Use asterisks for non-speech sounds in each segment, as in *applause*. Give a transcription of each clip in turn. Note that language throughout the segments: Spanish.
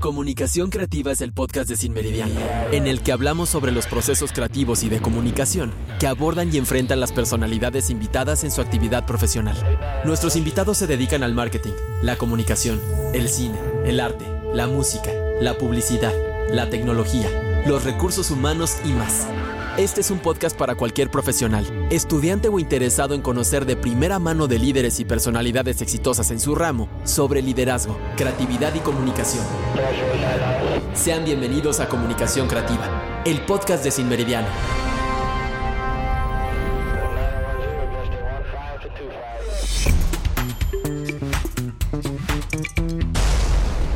Comunicación Creativa es el podcast de Sin Meridiano, en el que hablamos sobre los procesos creativos y de comunicación que abordan y enfrentan las personalidades invitadas en su actividad profesional. Nuestros invitados se dedican al marketing, la comunicación, el cine, el arte, la música, la publicidad, la tecnología, los recursos humanos y más. Este es un podcast para cualquier profesional, estudiante o interesado en conocer de primera mano de líderes y personalidades exitosas en su ramo sobre liderazgo, creatividad y comunicación. Sean bienvenidos a Comunicación Creativa, el podcast de Sin Meridiano.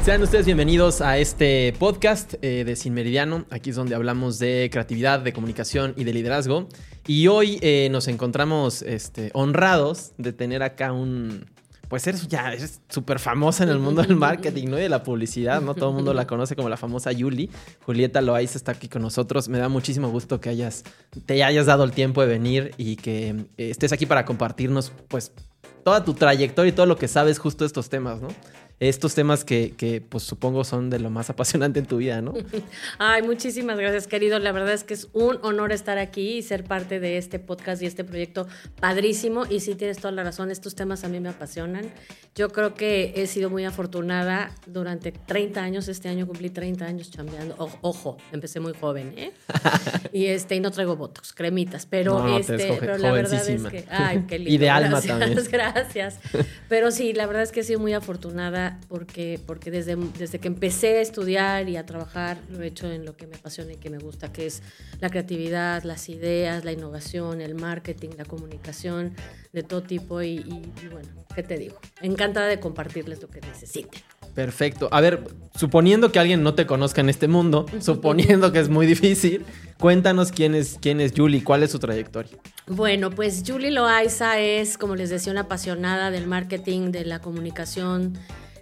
Sean ustedes bienvenidos a este podcast eh, de Sin Meridiano. Aquí es donde hablamos de creatividad, de comunicación y de liderazgo. Y hoy eh, nos encontramos este, honrados de tener acá un... Pues eres ya súper famosa en el mundo del marketing ¿no? y de la publicidad, ¿no? Todo el mundo la conoce como la famosa Yuli. Julieta Loaiza está aquí con nosotros. Me da muchísimo gusto que hayas, te hayas dado el tiempo de venir y que eh, estés aquí para compartirnos, pues, toda tu trayectoria y todo lo que sabes justo de estos temas, ¿no? Estos temas que, que, pues supongo son de lo más apasionante en tu vida, ¿no? *laughs* Ay, muchísimas gracias, querido. La verdad es que es un honor estar aquí y ser parte de este podcast y este proyecto padrísimo. Y sí, tienes toda la razón, estos temas a mí me apasionan. Yo creo que he sido muy afortunada durante 30 años. Este año cumplí 30 años chambeando. ojo, empecé muy joven, ¿eh? *laughs* y, este, y no traigo botox, cremitas, pero, este, pero la verdad es que... Ay, qué lindo. y de alma gracias, también. *laughs* Gracias. Pero sí, la verdad es que he sido muy afortunada porque, porque desde, desde que empecé a estudiar y a trabajar lo he hecho en lo que me apasiona y que me gusta, que es la creatividad, las ideas, la innovación, el marketing, la comunicación de todo tipo y, y bueno, ¿qué te digo? Encantada de compartirles lo que necesiten. Perfecto. A ver, suponiendo que alguien no te conozca en este mundo, suponiendo que es muy difícil, cuéntanos quién es, quién es Julie, cuál es su trayectoria. Bueno, pues Julie Loaiza es, como les decía, una apasionada del marketing, de la comunicación,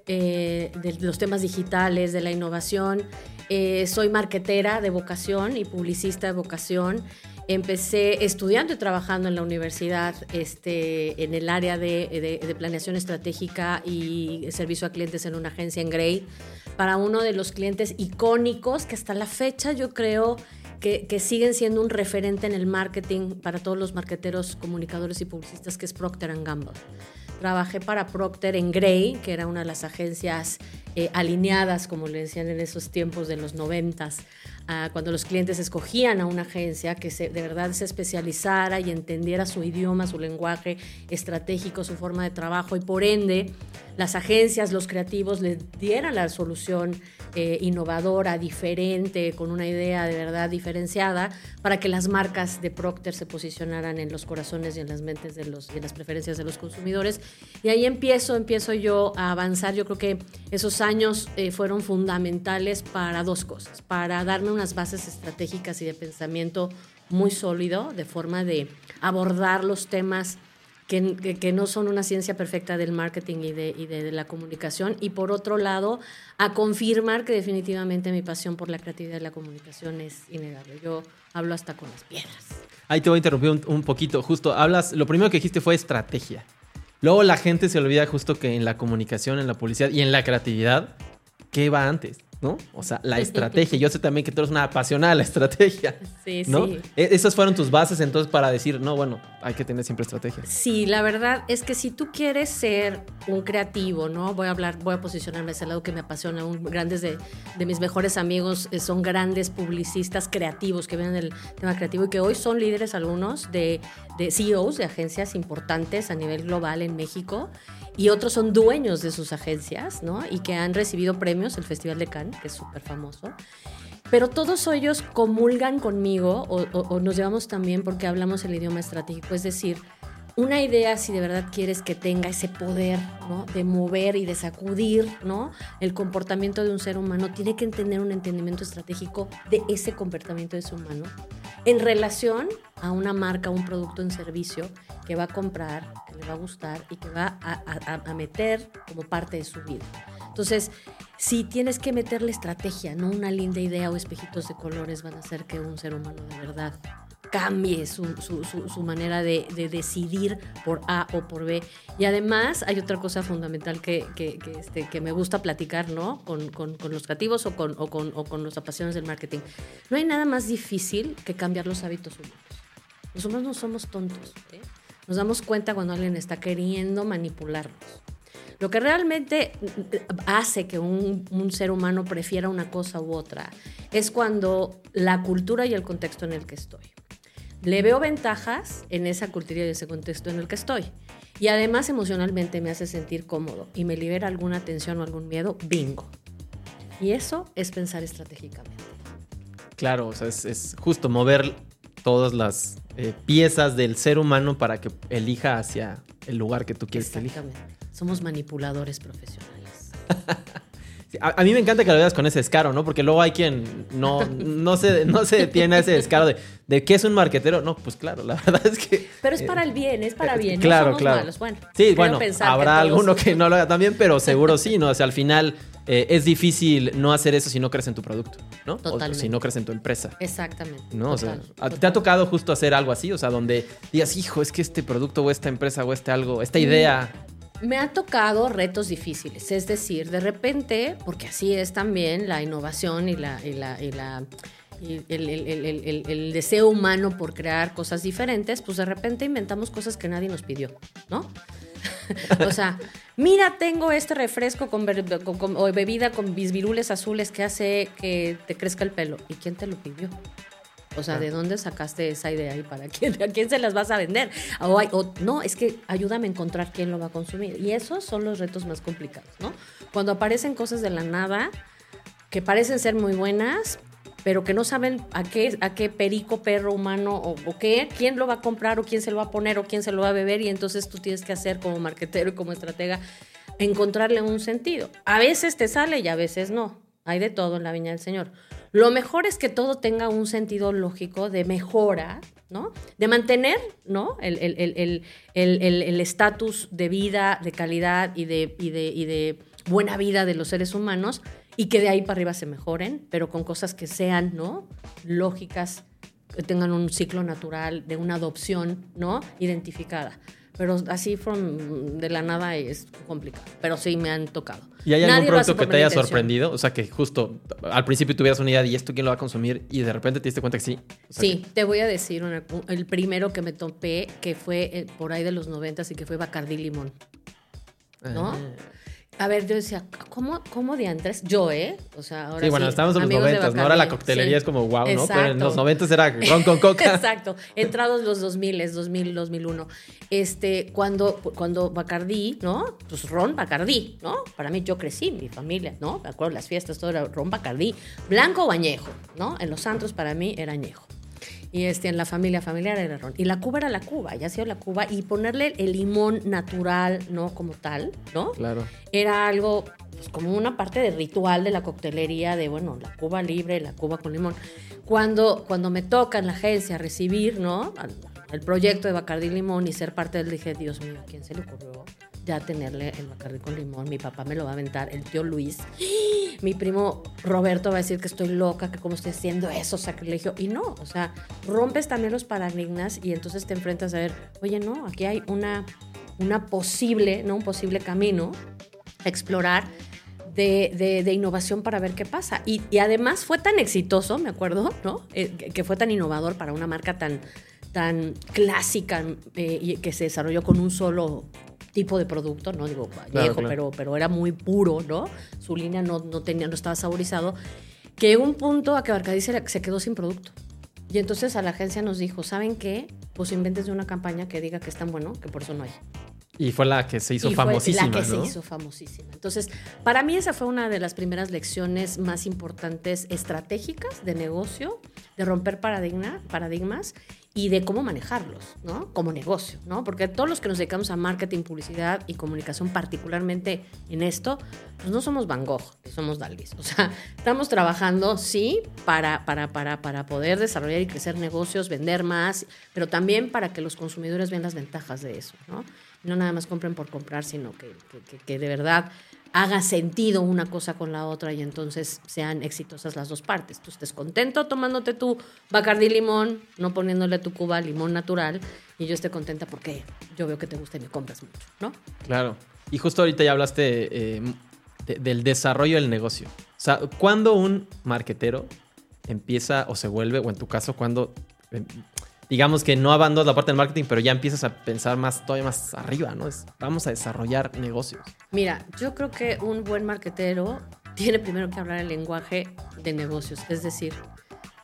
eh, de los temas digitales, de la innovación. Eh, soy marquetera de vocación y publicista de vocación. Empecé estudiando y trabajando en la universidad este, en el área de, de, planeación estratégica y servicio a clientes en una agencia en Grey para uno de los clientes icónicos que hasta la fecha yo creo que, siguen siendo un referente en el marketing para todos los marqueteros, comunicadores y publicistas, que es Procter Gamble. Trabajé para Procter en Grey, que era una de las agencias eh, alineadas, como le decían en esos tiempos de los noventas, uh, cuando los clientes escogían a una agencia que de verdad se especializara y entendiera su idioma, su lenguaje estratégico, su forma de trabajo y por ende las agencias, los creativos les dieran la solución eh, innovadora, diferente, con una idea de verdad diferenciada, para que las marcas de Procter se posicionaran en los corazones y en las mentes de los, y en las preferencias de los consumidores. Y ahí empiezo, empiezo yo a avanzar. Yo creo que esos años eh, fueron fundamentales para dos cosas, para darme unas bases estratégicas y de pensamiento muy sólido, de forma de abordar los temas que, no son una ciencia perfecta del marketing y, de, la comunicación. Y por otro lado, a confirmar que definitivamente mi pasión por la creatividad y la comunicación es innegable. Yo hablo hasta con las piedras. Ahí te voy a interrumpir un, un poquito. Justo, hablas, lo primero que dijiste fue estrategia. Luego la gente se olvida justo que en la comunicación, en la publicidad y en la creatividad, ¿qué va antes? ¿No? O sea, la estrategia. Yo sé también que tú eres una apasionada de la estrategia. *laughs* Sí, ¿no? sí. Esas fueron tus bases entonces para decir, no, bueno, hay que tener siempre estrategia. Sí, la verdad es que si tú quieres ser un creativo, ¿no? Voy a hablar, voy a posicionarme ese lado que me apasiona. Un, grandes de, de, mis mejores amigos eh, son grandes publicistas creativos que vienen del tema creativo y que hoy son líderes algunos de, de CEOs de agencias importantes a nivel global en México y otros son dueños de sus agencias, ¿no? Y que han recibido premios, el Festival de Cannes, que es súper famoso. Pero todos ellos comulgan conmigo o, o, o, nos llevamos también porque hablamos el idioma estratégico, es decir, una idea, si de verdad quieres que tenga ese poder ¿no? de mover y de sacudir ¿no? el comportamiento de un ser humano, tiene que tener un entendimiento estratégico de ese comportamiento de ese humano en relación a una marca, un producto, un servicio que va a comprar, que le va a gustar y que va a, a, a meter como parte de su vida. Entonces, si tienes que meterle estrategia, no una linda idea o espejitos de colores van a hacer que un ser humano de verdad cambie su, su- su- su manera de, de decidir por A o por B. Y además hay otra cosa fundamental que, que, que, este, que me gusta platicar, ¿no? Con, con- con los creativos o con, o, con, o con los apasionados del marketing. No hay nada más difícil que cambiar los hábitos humanos. Los humanos no somos tontos. ¿eh? Nos damos cuenta cuando alguien está queriendo manipularnos. Lo que realmente hace que un, un ser humano prefiera una cosa u otra es cuando la cultura y el contexto en el que estoy. Le veo ventajas en esa cultura y ese contexto en el que estoy. Y además emocionalmente me hace sentir cómodo y me libera alguna tensión o algún miedo, bingo. Y eso es pensar estratégicamente. Claro, o sea, es, es justo mover todas las eh, piezas del ser humano para que elija hacia el lugar que tú quieres que elija. Somos manipuladores profesionales. *laughs* A, a mí me encanta que lo veas con ese descaro, ¿no? Porque luego hay quien no, *laughs* no, se, no se detiene a ese descaro de, de qué es un marquetero. No, pues claro, la *laughs* verdad es que... Pero es eh, para el bien, es para eh, bien. Claro, no somos claro. malos. Bueno, sí, bueno, que habrá alguno que no lo haga también, pero *laughs* seguro sí, ¿no? O sea, al final eh, es difícil no hacer eso si no crees en tu producto, ¿no? O- si no crees en tu empresa. Exactamente. ¿No? O sea, ¿a- ¿te ha tocado justo hacer algo así? O sea, donde digas, hijo, es que este producto o esta empresa o este algo, esta Mm. idea. Me ha tocado retos difíciles, es decir, de repente, porque así es también la innovación y la, y el, deseo humano por crear cosas diferentes, pues de repente inventamos cosas que nadie nos pidió, ¿no? *laughs* o sea, mira, tengo este refresco con- o bebida con bisvirules azules que hace que te crezca el pelo. ¿Y quién te lo pidió? O sea, ¿de dónde sacaste esa idea y para quién, a quién se las vas a vender? O, hay- o- no, es que ayúdame a encontrar quién lo va a consumir. Y esos son los retos más complicados, ¿no? Cuando aparecen cosas de la nada que parecen ser muy buenas, pero que no saben a qué, a qué perico, perro, humano o, o qué, quién lo va a comprar o quién se lo va a poner o quién se lo va a beber y entonces tú tienes que hacer como marquetero y como estratega encontrarle un sentido. A veces te sale y a veces no. Hay de todo en la viña del Señor. Lo mejor es que todo tenga un sentido lógico de mejora, ¿no? De mantener, ¿no? El el- el- el- el- estatus de vida, de calidad y de, y, de, y de buena vida de los seres humanos y que de ahí para arriba se mejoren, pero con cosas que sean, ¿no? Lógicas, que tengan un ciclo natural de una adopción, ¿no? Identificada. Pero así from, de la nada es complicado. Pero sí me han tocado. ¿Y hay algún Nadie producto que te haya sorprendido? O sea, que justo al principio tuvieras una idea de ¿y esto quién lo va a consumir? Y de repente te diste cuenta que sí. O sea, Sí, te voy a decir una- el primero que me topé, que fue eh, por ahí de los noventas y que fue Bacardí Limón. ¿no? Ah. A ver, yo decía, ¿cómo, cómo diantres? Yo, ¿eh? O sea, ahora Sí, bueno, estamos en los amigos de noventas, ¿no? Ahora la coctelería sí. es como wow, ¿no? Pero en los noventas era ron con coca. *laughs* Exacto, entrados los 2000, 2000, 2001. Este, cuando, cuando Bacardí, ¿no? Pues ron Bacardí, ¿no? Para mí yo crecí, mi familia, ¿no? Me acuerdo las fiestas, todo era ron Bacardí, blanco o añejo, ¿no? En los santos para mí era añejo. Y este, en la familia familiar era ron. Y la cuba era la cuba, ya ha sido la cuba. Y ponerle el limón natural, ¿no? Como tal, ¿no? Claro. era algo pues, como una parte de ritual de la coctelería de, bueno, la cuba libre, la cuba con limón. Cuando, cuando me toca en la agencia recibir, ¿no? El proyecto de Bacardí Limón y ser parte del, dije, Dios mío, ¿a quién se le ocurrió ya tenerle el Bacardí con limón? Mi papá me lo va a aventar, el tío Luis. Mi primo Roberto va a decir que estoy loca, que cómo estoy haciendo eso, sacrilegio. Y no, o sea, rompes también los paradigmas y entonces te enfrentas a ver, oye, no, aquí hay una, una posible, ¿no? Un posible camino a explorar de, de- de innovación para ver qué pasa. Y, además fue tan exitoso, me acuerdo, ¿no? Eh, que, fue tan innovador para una marca tan, tan clásica eh, que se desarrolló con un solo tipo de producto, no digo Claro, viejo, claro. pero, pero era muy puro, ¿no? Su línea no, no, tenía, no estaba saborizado, que llegó un punto a que Bacardí se, quedó sin producto. Y entonces a la agencia nos dijo, ¿saben qué? Pues inventes una campaña que diga que es tan bueno que por eso no hay. Y fue la que se hizo Y fue famosísima, La que ¿no? se hizo famosísima. Entonces, para mí esa fue una de las primeras lecciones más importantes estratégicas de negocio, de romper paradigma, paradigmas y de cómo manejarlos, ¿no? Como negocio, ¿no? Porque todos los que nos dedicamos a marketing, publicidad y comunicación, particularmente en esto, pues no somos Van Gogh, somos Dalí. O sea, *laughs* estamos trabajando, sí, para, para, para, para poder desarrollar y crecer negocios, vender más, pero también para que los consumidores vean las ventajas de eso, ¿no? No nada más compren por comprar, sino que, que- que de verdad haga sentido una cosa con la otra y entonces sean exitosas las dos partes. Tú estés contento tomándote tu Bacardí limón, no poniéndole tu cuba limón natural, y yo esté contenta porque yo veo que te gusta y me compras mucho, ¿no? Claro. Y justo ahorita ya hablaste de- del desarrollo del negocio. O sea, ¿cuándo un marquetero empieza o se vuelve, o en tu caso, cuando eh, digamos que no abandonas la parte del marketing, pero ya empiezas a pensar más, todavía más arriba, ¿no? Es, vamos a desarrollar negocios. Mira, yo creo que un buen marquetero tiene primero que hablar el lenguaje de negocios, es decir,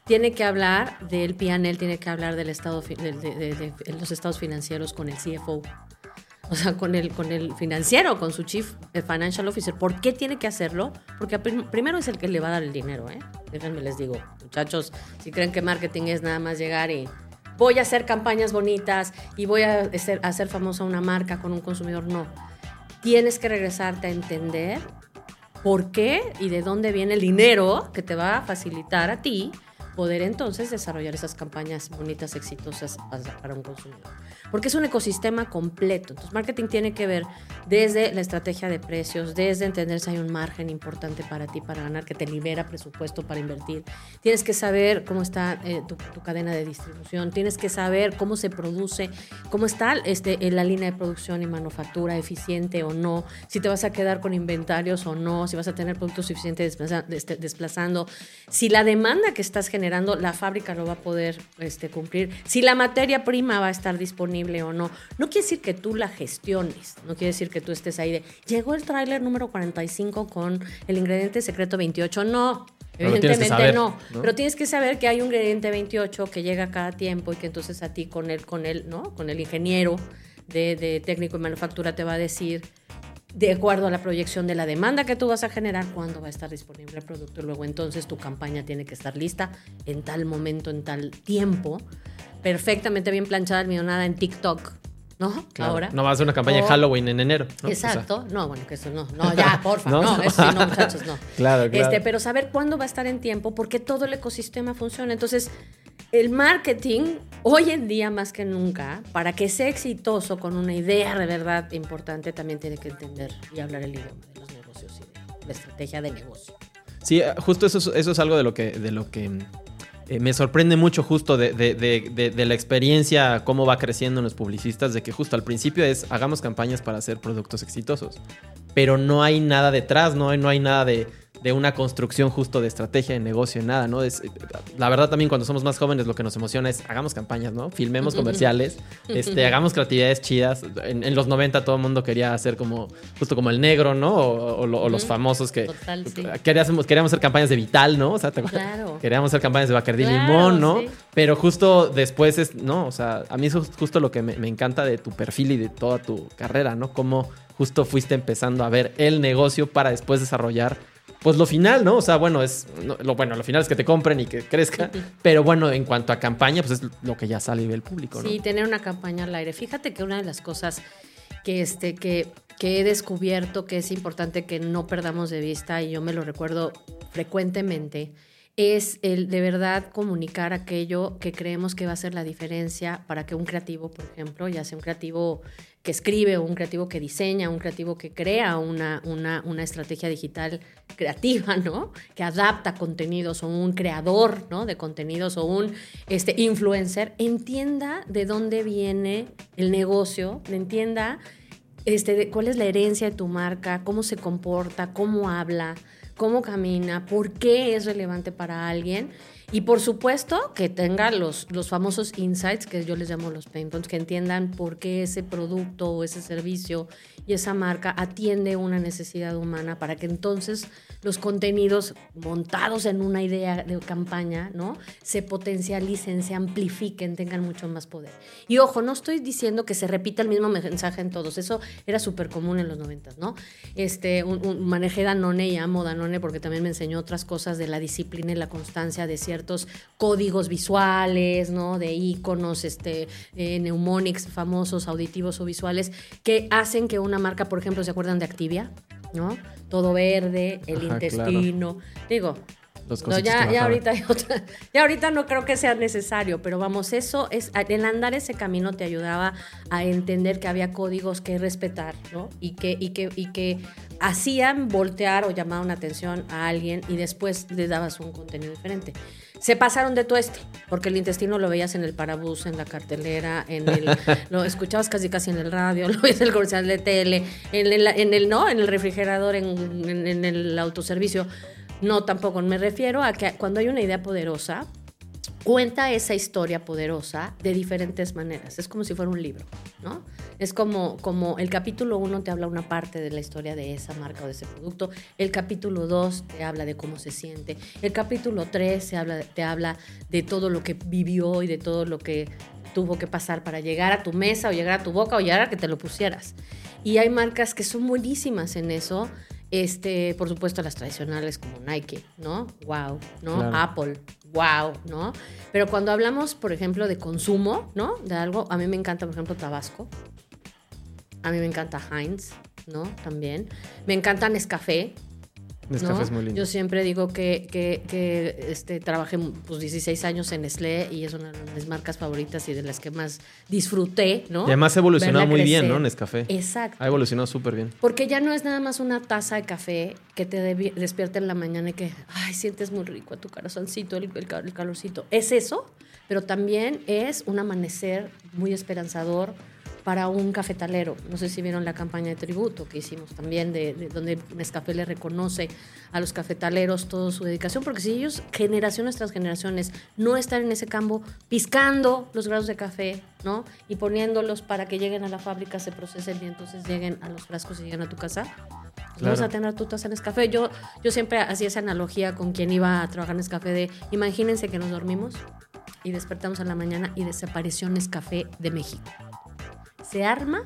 tiene que hablar del PNL, tiene que hablar del estado de, de- de- los estados financieros con el CFO. O sea, con el, con el financiero, con su Chief Financial Officer. ¿Por qué tiene que hacerlo? Porque prim- primero es el que le va a dar el dinero, ¿eh? Déjenme les digo, muchachos, si creen que marketing es nada más llegar y voy a hacer campañas bonitas y voy a hacer, famosa una marca con un consumidor, no. Tienes que regresarte a entender por qué y de dónde viene el dinero que te va a facilitar a ti poder entonces desarrollar esas campañas bonitas, exitosas para un consumidor. Porque es un ecosistema completo. Entonces, marketing tiene que ver desde la estrategia de precios, desde entender si hay un margen importante para ti para ganar, que te libera presupuesto para invertir. Tienes que saber cómo está eh, tu, tu cadena de distribución, tienes que saber cómo se produce, cómo está este, eh, la línea de producción y manufactura, eficiente o no, si te vas a quedar con inventarios o no, si vas a tener productos suficientes este, desplazando, si la demanda que estás generando, la fábrica lo va a poder este, cumplir, si la materia prima va a estar disponible o no. No quiere decir que tú la gestiones, no quiere decir que tú estés ahí de, llegó el tráiler número 45 con el ingrediente secreto 28, no. Pero Evidentemente saber, no, ¿no? pero tienes que saber que hay un ingrediente 28 que llega cada tiempo y que entonces a ti con él, con él, ¿no? Con el ingeniero de, de técnico y manufactura te va a decir, de acuerdo a la proyección de la demanda que tú vas a generar, cuándo va a estar disponible el producto. Luego entonces tu campaña tiene que estar lista en tal momento, en tal tiempo, perfectamente bien planchada, almidonada en TikTok, ¿no? Claro. Ahora. No vas a hacer una campaña O- de Halloween en enero. ¿no? O sea, Exacto. no, bueno, que eso no. No, ya, *laughs* porfa. ¿No? no, eso sí, no, muchachos, no. *laughs* Claro, claro. Este, pero saber cuándo va a estar en tiempo, porque todo el ecosistema funciona. Entonces, el marketing, hoy en día más que nunca, para que sea exitoso con una idea de verdad importante, también tiene que entender y hablar el idioma de los negocios y de la estrategia de negocio. Sí, eh, justo eso, es- eso es algo de lo que, de lo que eh, me sorprende mucho justo de, de- de- la experiencia, cómo va creciendo en los publicistas, de que justo al principio es hagamos campañas para hacer productos exitosos, pero no hay nada detrás, no no hay nada de, de una construcción justo de estrategia de negocio, nada, ¿no? Es, la verdad también cuando somos más jóvenes lo que nos emociona es hagamos campañas, ¿no? Filmemos comerciales, este, hagamos creatividades chidas. En, en los 90 todo el mundo quería hacer como, justo como el negro, ¿no? O, o lo- o los. Total, que Total, sí. queríamos, queríamos hacer campañas de Vital, ¿no? O sea, ¿te? Claro. Queríamos hacer campañas de Bacardí Claro, Limón, ¿no? sí. Pero justo después es, no, o sea, a mí eso es justo lo que me, me encanta de tu perfil y de toda tu carrera, ¿no? Cómo justo fuiste empezando a ver el negocio para después desarrollar, pues lo final, ¿no? O sea, bueno, es, no, lo bueno, lo final es que te compren y que crezca, pero bueno, en cuanto a campaña, pues es lo que ya sale y ve el público, ¿no? Sí, tener una campaña al aire. Fíjate que una de las cosas que, este, que, que he descubierto que es importante que no perdamos de vista, y yo me lo recuerdo frecuentemente, es el de verdad comunicar aquello que creemos que va a ser la diferencia para que un creativo, por ejemplo, ya sea un creativo escribe, un creativo que diseña, un creativo que crea una, una, una estrategia digital creativa, ¿no? Que adapta contenidos, o un creador, ¿no? De contenidos, o un este, influencer, entienda de dónde viene el negocio, entienda este, cuál es la herencia de tu marca, cómo se comporta, cómo habla, cómo camina, por qué es relevante para alguien. Y por supuesto que tenga los, los famosos insights, que yo les llamo los pain points, que entiendan por qué ese producto o ese servicio y esa marca atiende una necesidad humana para que entonces los contenidos montados en una idea de campaña, ¿no? Se potencialicen, se amplifiquen, tengan mucho más poder. Y ojo, no estoy diciendo que se repita el mismo mensaje en todos, eso era súper común en los noventas, ¿no? Este, un- manejé Danone y amo Danone porque también me enseñó otras cosas de la disciplina y la constancia de ciertos códigos visuales, ¿no? De iconos, este, eh, mnemonics famosos, auditivos o visuales, que hacen que una marca, por ejemplo, ¿se acuerdan de Activia? ¿No? Todo verde, el Ajá, claro. intestino. Digo, No, ya, ya ahorita hay otra- *laughs* ya ahorita no creo que sea necesario, pero vamos, eso es, el andar ese camino te ayudaba a entender que había códigos que respetar, ¿no? Y que, y que, y que hacían voltear o llamar una atención a alguien y después le dabas un contenido diferente. Se pasaron de tueste, porque el intestino lo veías en el parabús, en la cartelera, en el, *laughs* lo escuchabas casi casi en el radio, *laughs* lo veías en el comercial de tele, en el, en el no, en el refrigerador, en, en- en el autoservicio. No, tampoco. Me refiero a que cuando hay una idea poderosa, cuenta esa historia poderosa de diferentes maneras. Es como si fuera un libro, ¿no? Es como, como el capítulo 1 te habla una parte de la historia de esa marca o de ese producto, el capítulo 2 te habla de cómo se siente, el capítulo 3 te habla, te habla de todo lo que vivió y de todo lo que tuvo que pasar para llegar a tu mesa o llegar a tu boca o llegar a que te lo pusieras. Y hay marcas que son buenísimas en eso. Este, por supuesto, las tradicionales como Nike, ¿no? Wow, ¿no? Claro. Apple, wow, ¿no? Pero cuando hablamos, por ejemplo, de consumo, ¿no? De algo, a mí me encanta, por ejemplo, Tabasco. A mí me encanta Heinz, ¿no? También. Me encanta Nescafé. Nescafé ¿no? es muy lindo. Yo siempre digo que, que, que, este, trabajé pues, 16 años en Nestlé y es una de mis marcas favoritas y de las que más disfruté, ¿no? Y además ha evolucionado Verla muy bien. ¿no? Nescafé. Exacto. Ha evolucionado súper bien. Porque ya no es nada más una taza de café que te despierta en la mañana y que, ay, sientes muy rico a tu corazoncito, el, el el calorcito. Es eso, pero también es un amanecer muy esperanzador para un cafetalero. No sé si vieron la campaña de tributo que hicimos también, de, de donde Nescafé le reconoce a los cafetaleros toda su dedicación, porque si ellos, generaciones tras generaciones, no están en ese campo piscando los grados de café, ¿no? Y poniéndolos para que lleguen a la fábrica, se procesen y entonces lleguen a los frascos y lleguen a tu casa. Vamos Claro. a tener tu taza en Nescafé. Yo, yo siempre hacía esa analogía con quien iba a trabajar en Nescafé de, imagínense que nos dormimos y despertamos en la mañana y desapareció Nescafé de México. Se arma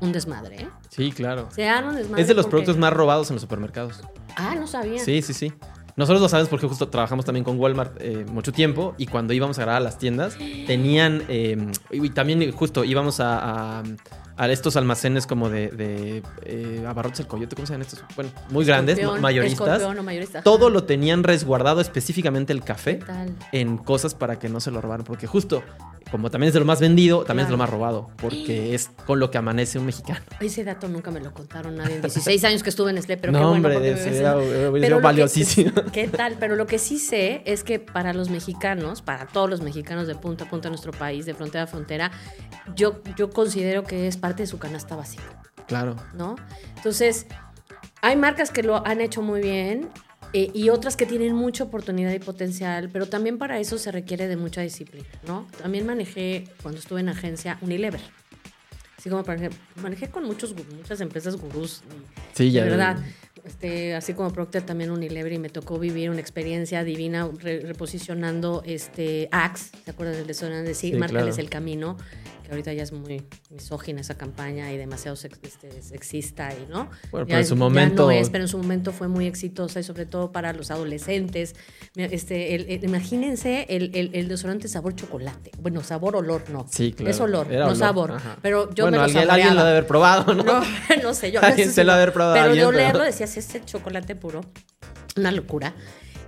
un desmadre, ¿eh? Sí, claro. Se arma un desmadre. Es de los porque- productos más robados en los supermercados. Ah, no sabía. Sí, sí, sí. Nosotros lo sabemos porque justo trabajamos también con Walmart eh, mucho tiempo y cuando íbamos a grabar a las tiendas tenían, eh, y también justo íbamos a, a- a estos almacenes como de, de eh, Abarrotes el Coyote, ¿cómo se llaman estos? Bueno, muy grandes, Escorpión, mayoristas. escorpión o mayorista. Todo lo tenían resguardado, específicamente el café, en cosas para que no se lo robaran. Porque justo, como también es de lo más vendido, también es de lo más robado. Porque *gasps* es con lo que amanece un mexicano. Ese dato nunca me lo contaron nadie en 16 años que estuve en Nestlé, pero no, qué bueno. hombre, me era- Pero que- valiosísimo. *laughs* ¿Qué tal? Pero lo que sí sé es que para los mexicanos, para todos los mexicanos de punta a punta de nuestro país, de frontera a frontera, yo, yo considero que es parte de su canasta básica, Claro. ¿no? Entonces, hay marcas que lo han hecho muy bien eh, y otras que tienen mucha oportunidad y potencial, pero también para eso se requiere de mucha disciplina, ¿no? También manejé, cuando estuve en agencia, Unilever. Así como, por ejemplo, manejé con muchos, muchas empresas gurús. Sí, ya. de verdad. Este, así como Procter también Unilever y me tocó vivir una experiencia divina re- reposicionando este Axe, ¿se acuerdan del desodorante? Sí, Sí, Márcales claro. el camino, que ahorita ya es muy misógina esa campaña y demasiado sex- este, sexista y no. Bueno, pero en su momento- no es, pero en su momento fue muy exitosa y sobre todo para los adolescentes. Este, el- el- imagínense el, el, desodorante sabor chocolate. Bueno, sabor olor no. Sí, claro. Es olor, Era no olor, sabor. ajá. Pero yo bueno, me lo alguien, alguien lo debe haber probado, ¿no? No, *laughs* no sé, yo Alguien no sé se lo ha no. de haber probado Pero alguien, pero- olerlo decías, este chocolate puro, una locura.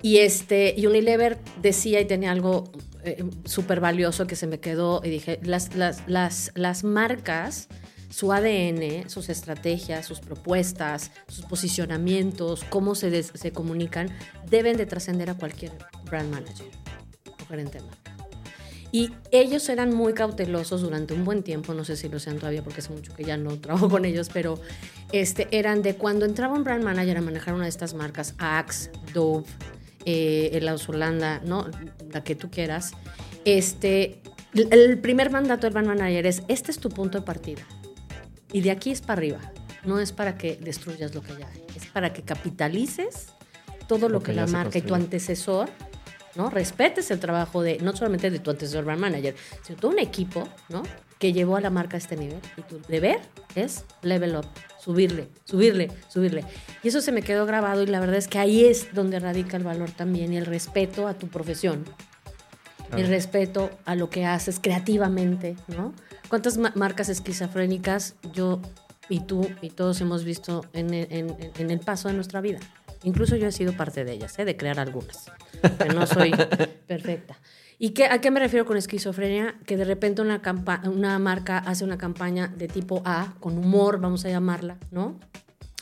Y este, y Unilever decía y tenía algo eh, súper valioso que se me quedó y dije, las, las, las, las marcas, su ADN, sus estrategias, sus propuestas, sus posicionamientos, cómo se, se comunican, deben de trascender a cualquier brand manager o gerente de marca. Y ellos eran muy cautelosos durante un buen tiempo, no sé si lo sean todavía porque hace mucho que ya no *laughs* trabajo con ellos, pero este, eran de cuando entraba un brand manager a manejar una de estas marcas, Axe, Dove, eh, Holanda, ¿no? La que tú quieras, este, el- primer mandato del brand manager es, este es tu punto de partida. Y de aquí es para arriba. No es para que destruyas lo que ya hay, es para que capitalices todo lo, Lo que, que la marca y tu antecesor ¿no? Respetes el trabajo de, no solamente de tu antecesor brand manager, sino todo un equipo, ¿no? Que llevó a la marca a este nivel. Y tu deber es level up, subirle, subirle, subirle. Y eso se me quedó grabado y la verdad es que ahí es donde radica el valor también y el respeto a tu profesión. Claro. El respeto a lo que haces creativamente, ¿no? ¿Cuántas ma- marcas esquizofrénicas yo y tú y todos hemos visto en el, en- en el paso de nuestra vida? Incluso yo he sido parte de ellas, ¿eh? de crear algunas. Que no soy *laughs* perfecta. ¿Y qué, a qué me refiero con esquizofrenia? Que de repente una, una marca hace una campaña de tipo A, con humor, vamos a llamarla, ¿no?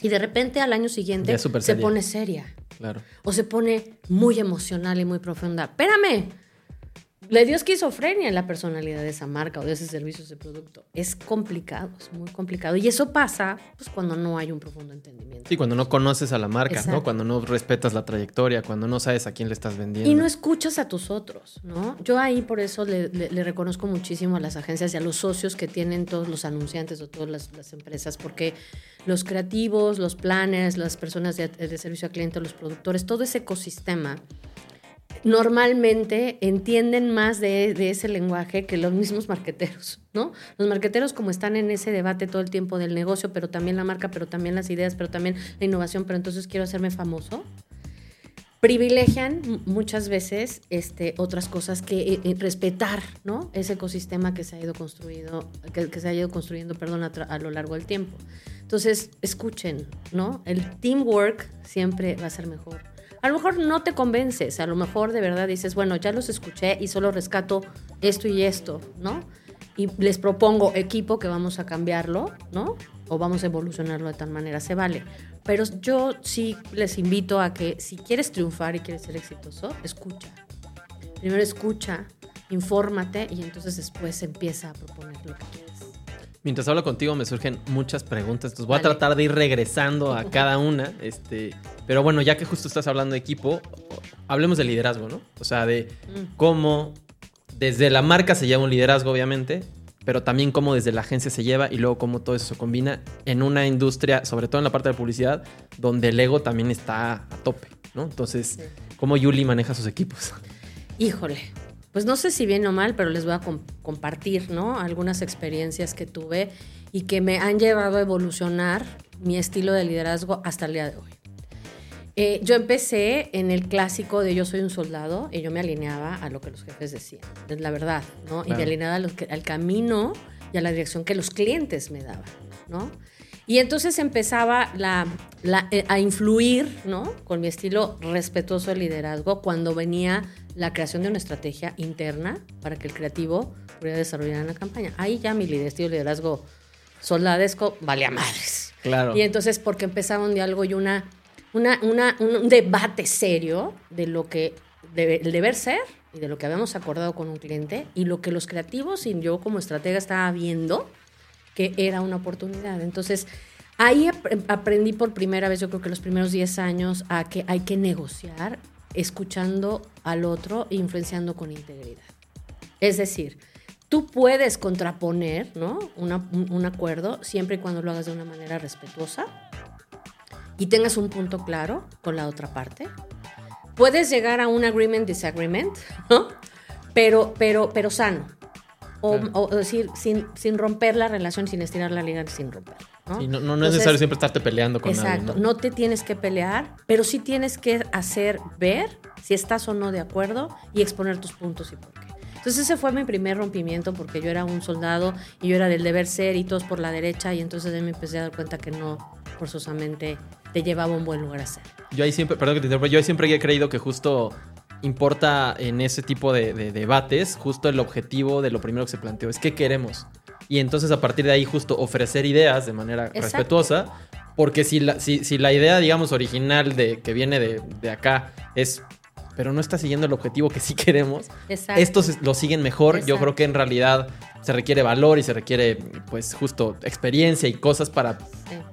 Y de repente al año siguiente se pone seria. Claro. O se pone muy emocional y muy profunda. Espérame, le dio esquizofrenia en la personalidad de esa marca o de ese servicio, ese producto. Es complicado, es muy complicado. Y eso pasa pues, cuando no hay un profundo entendimiento. Sí, cuando no conoces a la marca, ¿no? Cuando no respetas la trayectoria, cuando no sabes a quién le estás vendiendo. Y no escuchas a tus otros, ¿no? Yo ahí por eso le, reconozco muchísimo a las agencias y a los socios que tienen todos los anunciantes o todas las, empresas, porque los creativos, los planners, las personas de, de servicio al cliente, los productores, todo ese ecosistema normalmente entienden más de, ese lenguaje que los mismos marqueteros, ¿no? Los marqueteros como están en ese debate todo el tiempo del negocio, pero también la marca, pero también las ideas, pero también la innovación, pero entonces quiero hacerme famoso, privilegian muchas veces este, otras cosas que eh, eh, respetar, ¿no? Ese ecosistema que se ha ido construido, que, se ha ido construyendo, perdón, a, lo largo del tiempo. Entonces, escuchen, ¿no? El teamwork siempre va a ser mejor a lo mejor no te convences, a lo mejor de verdad dices, bueno, ya los escuché y solo rescato esto y esto, ¿no? Y les propongo equipo que vamos a cambiarlo, ¿no? O vamos a evolucionarlo de tal manera, se vale. Pero yo sí les invito a que si quieres triunfar y quieres ser exitoso, escucha. Primero escucha, infórmate y entonces después empieza a proponer lo que quieres. Mientras hablo contigo me surgen muchas preguntas, entonces voy a tratar de ir regresando a *laughs* cada una. Este, pero bueno, ya que justo estás hablando de equipo, hablemos de liderazgo, ¿no? O sea, de mm. cómo desde la marca se lleva un liderazgo, obviamente, pero también cómo desde la agencia se lleva y luego cómo todo eso se combina en una industria, sobre todo en la parte de publicidad, donde el ego también está a tope, ¿no? Entonces, ¿cómo Yuli maneja sus equipos? Híjole, pues no sé si bien o mal, pero les voy a compartir, ¿no? Algunas experiencias que tuve y que me han llevado a evolucionar mi estilo de liderazgo hasta el día de hoy. Eh, yo empecé en el clásico de yo soy un soldado y yo me alineaba a lo que los jefes decían, es la verdad, ¿no? Y me alineaba al camino y a la dirección que los clientes me daban, ¿no? Y entonces empezaba la, eh, a influir, ¿no? Con mi estilo respetuoso de liderazgo cuando venía la creación de una estrategia interna para que el creativo pudiera desarrollar una campaña. Ahí ya mi de liderazgo soldadesco valía madres. Claro. Y entonces, porque empezaba un diálogo y una, una, un debate serio de lo que debe, el deber ser y de lo que habíamos acordado con un cliente y lo que los creativos y yo como estratega estaba viendo que era una oportunidad. Entonces, ahí aprendí por primera vez, yo creo que los primeros 10 años, a que hay que negociar escuchando al otro e influenciando con integridad. Es decir, tú puedes contraponer ¿no? un, acuerdo siempre y cuando lo hagas de una manera respetuosa y tengas un punto claro con la otra parte. Puedes llegar a un agreement, disagreement, ¿no? pero, pero, pero sano. O, decir, sin, sin romper la relación, sin estirar la liga, sin romper. ¿No? no, es necesario siempre estarte peleando con exacto, ¿no? te tienes que pelear, pero sí tienes que hacer ver si estás o no de acuerdo y exponer tus puntos y por qué. Entonces ese fue mi primer rompimiento porque yo era un soldado y yo era del deber ser y todos por la derecha y entonces me empecé a dar cuenta que no forzosamente te llevaba a un buen lugar a ser. Yo ahí siempre, perdón que te interrumpa, yo ahí siempre he creído que justo importa en ese tipo de, debates justo el objetivo de lo primero que se planteó, es qué queremos. Y entonces a partir de ahí justo ofrecer ideas de manera respetuosa, porque si la, si, si la, idea, digamos, original de, que viene de, acá es, pero no está siguiendo el objetivo que sí *laughs* queremos, estos lo siguen mejor, yo creo que en realidad se requiere valor y se requiere, pues, justo experiencia y cosas para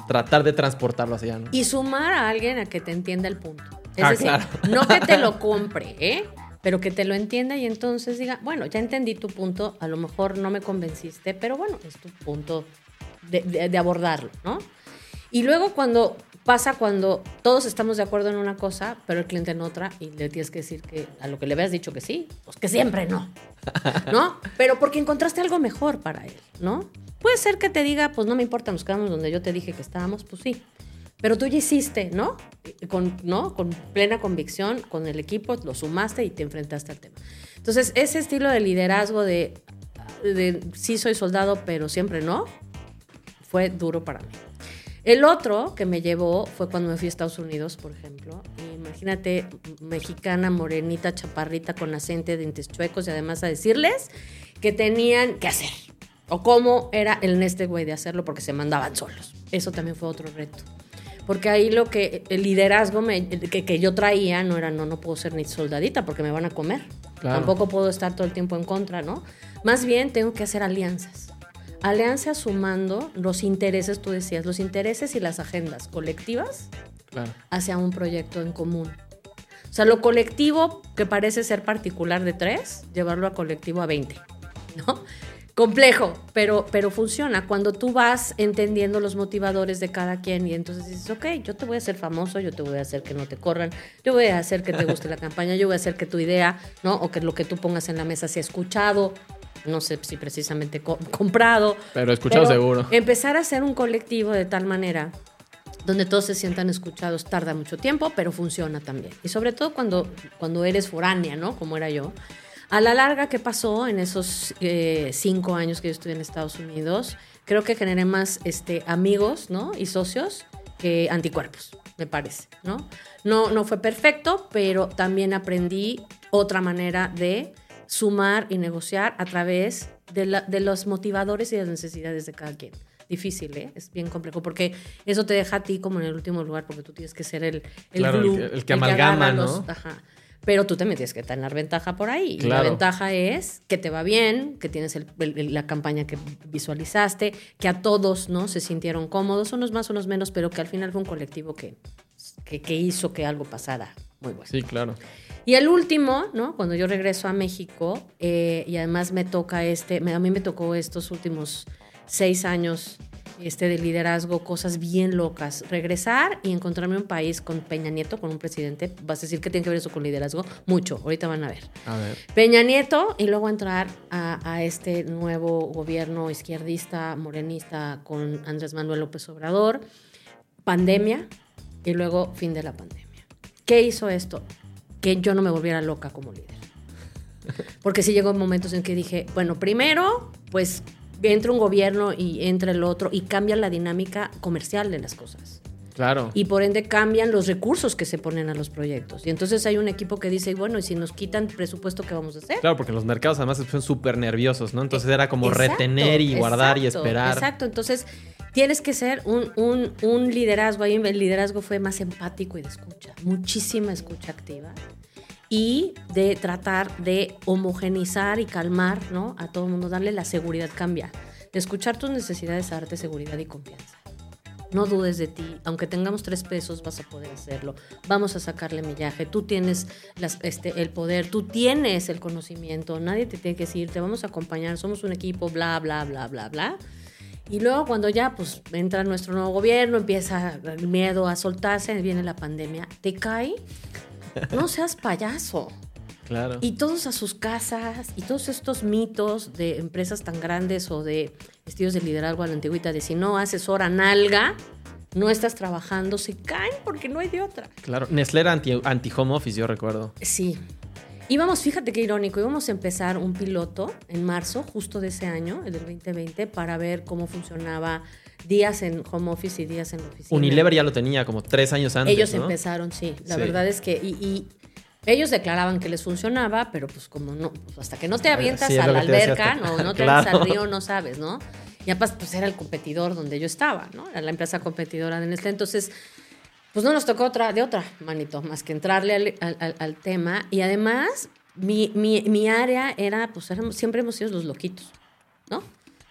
tratar de transportarlo hacia allá. Y sumar a alguien a que te entienda el punto. Es ah, decir, no que te lo *laughs* compre, ¿eh? Pero que te lo entienda y entonces diga, bueno, ya entendí tu punto, a lo mejor no me convenciste, pero bueno, es tu punto de, abordarlo, ¿no? Y luego cuando pasa cuando todos estamos de acuerdo en una cosa, pero el cliente en otra, y le tienes que decir que a lo que le habías dicho que sí, pues que siempre no, ¿no? *laughs* Pero porque encontraste algo mejor para él, ¿no? Puede ser que te diga, pues no me importa, nos quedamos donde yo te dije que estábamos, pues sí. Pero tú ya hiciste, ¿no? Con, ¿no? Con plena convicción, con el equipo, lo sumaste y te enfrentaste al tema. Entonces, ese estilo de liderazgo de, de sí soy soldado, pero siempre no, fue duro para mí. El otro que me llevó fue cuando me fui a Estados Unidos, por ejemplo. Imagínate, mexicana, morenita, chaparrita, con acente, dientes chuecos y además a decirles que tenían que hacer. O cómo era el Neste güey de hacerlo porque se mandaban solos. Eso también fue otro reto. Porque ahí lo que, el liderazgo que, que, yo traía no era, no, no puedo ser ni soldadita porque me van a comer. Tampoco puedo estar todo el tiempo en contra, ¿no? Más bien tengo que hacer alianzas. Alianzas sumando los intereses, tú decías, los intereses y las agendas colectivas hacia un proyecto en común. O sea, lo colectivo que parece ser particular de tres, llevarlo a colectivo a 20, ¿no? Complejo, pero, pero funciona cuando tú vas entendiendo los motivadores de cada quien y entonces dices, ok, yo te voy a hacer famoso, yo te voy a hacer que no te corran, yo voy a hacer que te guste la *laughs* campaña, yo voy a hacer que tu idea, ¿no? O que lo que tú pongas en la mesa sea escuchado, no sé si precisamente comprado. Pero escuchado seguro. Empezar a hacer un colectivo de tal manera donde todos se sientan escuchados tarda mucho tiempo, pero funciona también. Y sobre todo cuando, cuando eres foránea, ¿no? Como era yo. A la larga, ¿qué pasó en esos eh, cinco años que yo estuve en Estados Unidos? Creo que generé más este, amigos ¿no? y socios que anticuerpos, me parece. ¿no? No, no fue perfecto, pero también aprendí otra manera de sumar y negociar a través de, de los motivadores y las necesidades de cada quien difícil, ¿eh? es bien complejo, porque eso te deja a ti como en el último lugar, porque tú tienes que ser el, el, el, que, amalgama, ¿no? ajá pero tú también tienes que tener ventaja por ahí. Y la ventaja es que te va bien, que tienes la campaña que visualizaste, que a todos no se sintieron cómodos, unos más, unos menos, pero que al final fue un colectivo que, que, hizo que algo pasara muy bueno. Sí, claro. Y el último, ¿no? Cuando yo regreso a México, eh, y además me toca este, a mí me tocó estos últimos seis años este, de liderazgo, cosas bien locas. Regresar y encontrarme un país con Peña Nieto, con un presidente, vas a decir que tiene que ver eso con liderazgo, mucho, ahorita van a ver. A ver. Peña Nieto y luego entrar a, este nuevo gobierno izquierdista, morenista, con Andrés Manuel López Obrador, pandemia y luego fin de la pandemia. ¿Qué hizo esto? Que yo no me volviera loca como líder. Porque sí llegó momentos en que dije, bueno, primero, pues entra un gobierno y entra el otro y cambia la dinámica comercial de las cosas. Claro. Y por ende cambian los recursos que se ponen a los proyectos. Y entonces hay un equipo que dice, bueno, y si nos quitan presupuesto, ¿qué vamos a hacer? Claro, porque los mercados además son súper nerviosos, ¿no? Entonces era como retener y guardar y esperar. Exacto, entonces tienes que ser un, un, un liderazgo. Ahí el liderazgo fue más empático y de escucha, muchísima escucha activa y de tratar de homogenizar y calmar ¿no? a todo el mundo, darle la seguridad, cambia. De escuchar tus necesidades, darte seguridad y confianza. No dudes de ti, aunque tengamos tres pesos vas a poder hacerlo. Vamos a sacarle millaje. Tú tienes las, este, el poder, tú tienes el conocimiento. Nadie te tiene que decir, te vamos a acompañar, somos un equipo, bla, bla, bla, bla, bla. Y luego cuando ya pues entra nuestro nuevo gobierno, empieza el miedo a soltarse, viene la pandemia, te cae no seas payaso. Claro. Y todos a sus casas y todos estos mitos de empresas tan grandes o de estilos de liderazgo a la antigüita de si no haces hora nalga, no estás trabajando, se caen porque no hay de otra. Claro, Nestlé era anti-home office, yo recuerdo. Sí. Íbamos, fíjate qué irónico, íbamos a empezar un piloto en marzo, justo de ese año, el del 2020, para ver cómo funcionaba días en home office y días en oficina. Unilever ya lo tenía como tres años antes. Ellos empezaron, sí. La verdad es que. Y, ellos declaraban que les funcionaba, pero pues como no, pues, hasta que no te avientas a la alberca, no, no *laughs* te avientas al río, no sabes, ¿no? Y además, pues era el competidor donde yo estaba, ¿no? Era la empresa competidora de Nestlé. Entonces, pues no nos tocó otra, de otra, manito, más que entrarle al, tema. Y además, mi, mi, mi, área era, pues siempre hemos sido los loquitos, ¿no?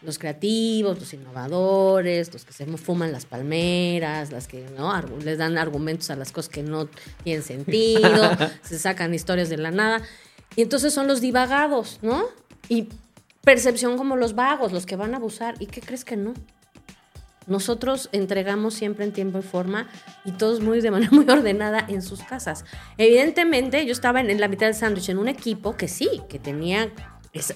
Los creativos, los innovadores, los que se fuman las palmeras, las que no les dan argumentos a las cosas que no tienen sentido, *laughs* se sacan historias de la nada. Y entonces son los divagados, ¿no? Y percepción como los vagos, los que van a abusar. ¿Y qué crees que no? Nosotros entregamos siempre en tiempo y forma y todos muy de manera muy ordenada en sus casas. Evidentemente, yo estaba en, en la mitad del sándwich en un equipo que sí, que tenía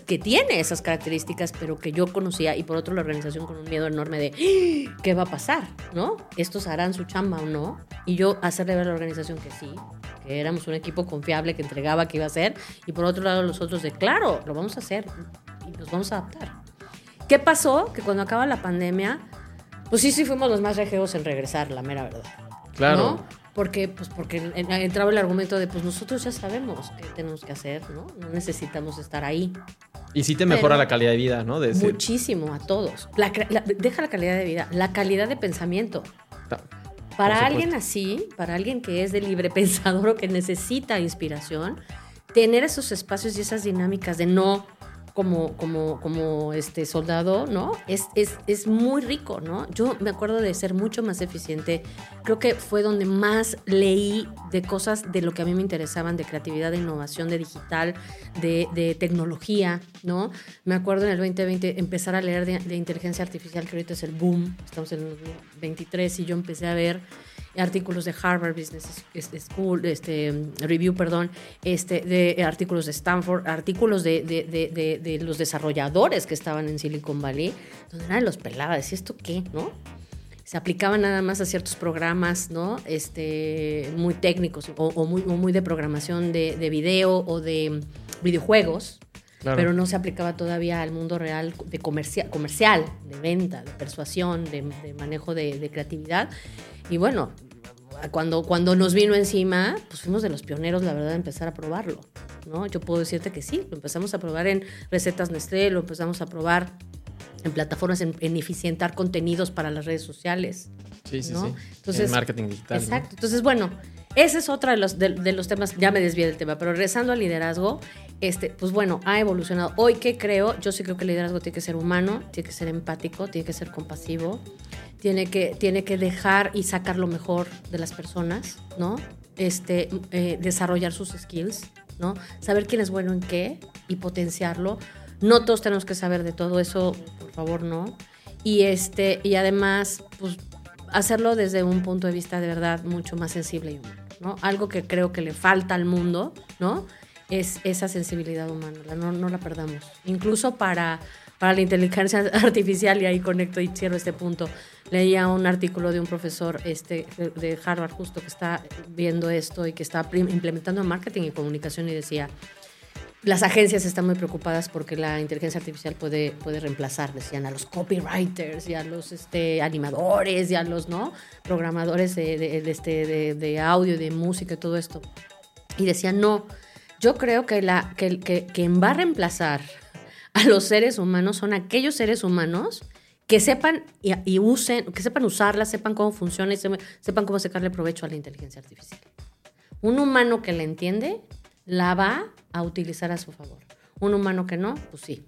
que tiene esas características, pero que yo conocía, y por otro la organización con un miedo enorme de ¡Ah! qué va a pasar, ¿no? ¿Estos harán su chamba o no? Y yo hacerle ver a la organización que sí, que éramos un equipo confiable que entregaba que iba a hacer, y por otro lado los otros de claro, lo vamos a hacer y nos vamos a adaptar. ¿Qué pasó? Que cuando acaba la pandemia, Pues sí, sí fuimos los más rejeos en regresar, la mera verdad. Claro. ¿no? Porque, pues, porque en- entraba el argumento de, pues nosotros ya sabemos qué tenemos que hacer, ¿no? No necesitamos estar ahí. Y sí te mejora Pero- la calidad de vida, ¿no? De Muchísimo a todos. La cre- la- deja la calidad de vida, la calidad de pensamiento. ta- Para alguien así, para alguien que es de libre *laughs* pensador o que necesita inspiración, tener esos espacios y esas dinámicas de no como, como, como este soldado, ¿no? Es, es, es muy rico, ¿no? Yo me acuerdo de ser mucho más eficiente. Creo que fue donde más leí de cosas de lo que a mí me interesaban, de creatividad, de innovación, de digital, de, de tecnología, ¿no? Me acuerdo en el 2020 empezar a leer de, de inteligencia artificial, que ahorita es el boom, estamos en el 2023 y yo empecé a ver artículos de Harvard Business School, este, review, perdón, este, de artículos de Stanford, artículos de, de, de, de, los desarrolladores que estaban en Silicon Valley, donde nadie los pelaba, decía, ¿esto qué? ¿No? Se aplicaban nada más a ciertos programas, ¿no? Este, muy técnicos o, o muy, o muy de programación de, de video o de videojuegos, Claro. pero no se aplicaba todavía al mundo real de comercia- comercial, de venta, de persuasión, de, de manejo de, de creatividad. Y bueno, cuando, cuando nos vino encima, pues fuimos de los pioneros, la verdad, de empezar a probarlo. ¿no? Yo puedo decirte que sí, lo empezamos a probar en recetas Nestlé, lo empezamos a probar en plataformas, en, en eficientar contenidos para las redes sociales. Sí, sí, ¿no? sí. Entonces, en marketing digital. ¿no? Exacto. Entonces, bueno, ese es otro de los, de, de los temas, ya me desvié del tema, pero regresando al liderazgo, este, pues bueno, ha evolucionado. Hoy, ¿qué creo? Yo sí creo que el liderazgo tiene que ser humano, tiene que ser empático, tiene que ser compasivo, tiene que, tiene que dejar y sacar lo mejor de las personas, ¿no? Este, eh, desarrollar sus skills, ¿no? Saber quién es bueno en qué y potenciarlo. No todos tenemos que saber de todo eso, por favor, no. Y, este, y además, pues hacerlo desde un punto de vista de verdad mucho más sensible y humano, ¿no? Algo que creo que le falta al mundo, ¿no? Es esa sensibilidad humana, no, la perdamos. Incluso para, para la inteligencia *laughs* artificial, y ahí conecto y cierro este punto, leía un artículo de un profesor este, de- Harvard justo que está viendo esto y que está implementando marketing y comunicación y decía, las agencias están muy preocupadas porque la inteligencia artificial puede, puede reemplazar, decían, a los copywriters y a los este, animadores y a los ¿no? programadores de, de- de este, de audio, de música y todo esto. Y decían, no, yo creo que, la, que, que quien va a reemplazar a los seres humanos son aquellos seres humanos que sepan y, y usen, que sepan usarla, sepan cómo funciona y se- sepan cómo sacarle provecho a la inteligencia artificial. Un humano que la entiende, la va a utilizar a su favor. Un humano que no, pues sí,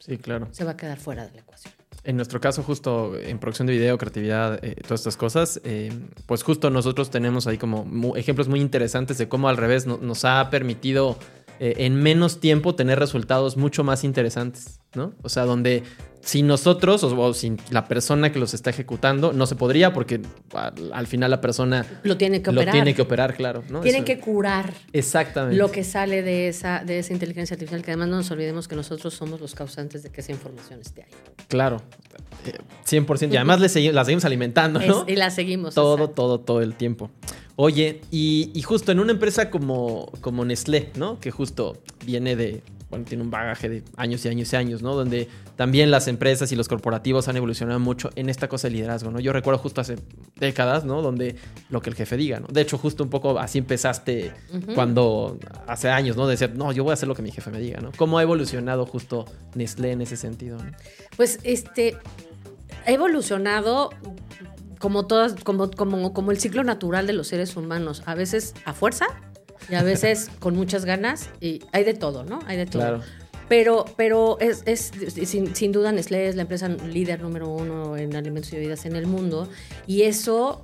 Sí, claro. se va a quedar fuera de la ecuación. En nuestro caso, justo en producción de video, creatividad, eh, todas estas cosas, eh, pues justo nosotros tenemos ahí como ejemplos muy interesantes de cómo al revés no- nos ha permitido eh, en menos tiempo tener resultados mucho más interesantes, ¿no? O sea, donde sin nosotros o, o sin la persona que los está ejecutando, no se podría porque al, al final la persona Lo tiene que lo operar. tiene que operar, claro, ¿no? Tienen Eso- que curar Exactamente. lo que sale de esa, de esa inteligencia artificial, que además no nos olvidemos que nosotros somos los causantes de que esa información esté ahí. Claro. Eh, 100%. Y además le segui- la seguimos alimentando, ¿no? Es- y la seguimos. Todo, exacto. todo, todo el tiempo. Oye, y, y justo en una empresa como, como Nestlé, ¿no? Que justo viene de, bueno, tiene un bagaje de años y años y años, ¿no? Donde también las empresas y los corporativos han evolucionado mucho en esta cosa de liderazgo, ¿no? Yo recuerdo justo hace décadas, ¿no? Donde lo que el jefe diga, ¿no? De hecho, justo un poco así empezaste cuando hace años, ¿no? Decía, no, yo voy a hacer lo que mi jefe me diga, ¿no? ¿Cómo ha evolucionado justo Nestlé en ese sentido? ¿no? Pues este ha evolucionado como todas, como, como, como el ciclo natural de los seres humanos, a veces a fuerza y a veces con muchas ganas, y hay de todo, ¿no? Hay de todo. Claro. Pero, pero es, es sin, sin duda Nestlé es la empresa líder número uno en alimentos y bebidas en el mundo y eso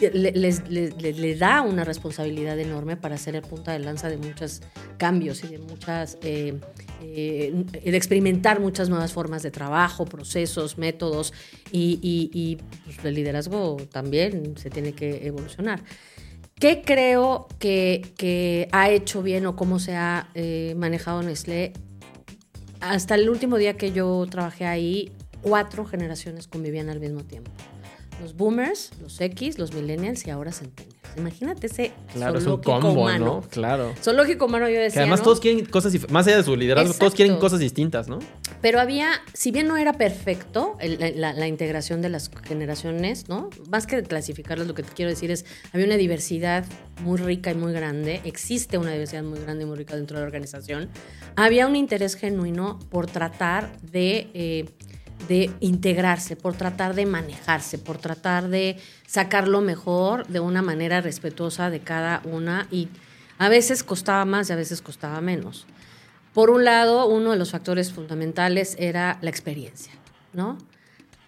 le, les- le- le- le da una responsabilidad enorme para ser el punta de lanza de muchos cambios y de muchas eh, eh, de experimentar muchas nuevas formas de trabajo, procesos, métodos y, y- y, pues, el liderazgo también se tiene que evolucionar. ¿Qué creo que, que ha hecho bien o cómo se ha eh, manejado Nestlé? Hasta el último día que yo trabajé ahí, cuatro generaciones convivían al mismo tiempo. Los boomers, los X, los millennials y ahora centennials. Imagínate ese Claro, es un combo, humano. ¿no? Claro. Zoológico humano yo decía, Que además ¿no? todos quieren cosas, más allá de su liderazgo, todos quieren cosas distintas, ¿no? Pero había, si bien no era perfecto la, integración de las generaciones, ¿no? Más que clasificarlas, lo que te quiero decir es, había una diversidad muy rica y muy grande, existe una diversidad muy grande y muy rica dentro de la organización. Había un interés genuino por tratar de, eh, de integrarse, por tratar de manejarse, por tratar de sacar lo mejor de una manera respetuosa de cada una y a veces costaba más y a veces costaba menos. Por un lado, uno de los factores fundamentales era la experiencia, ¿no?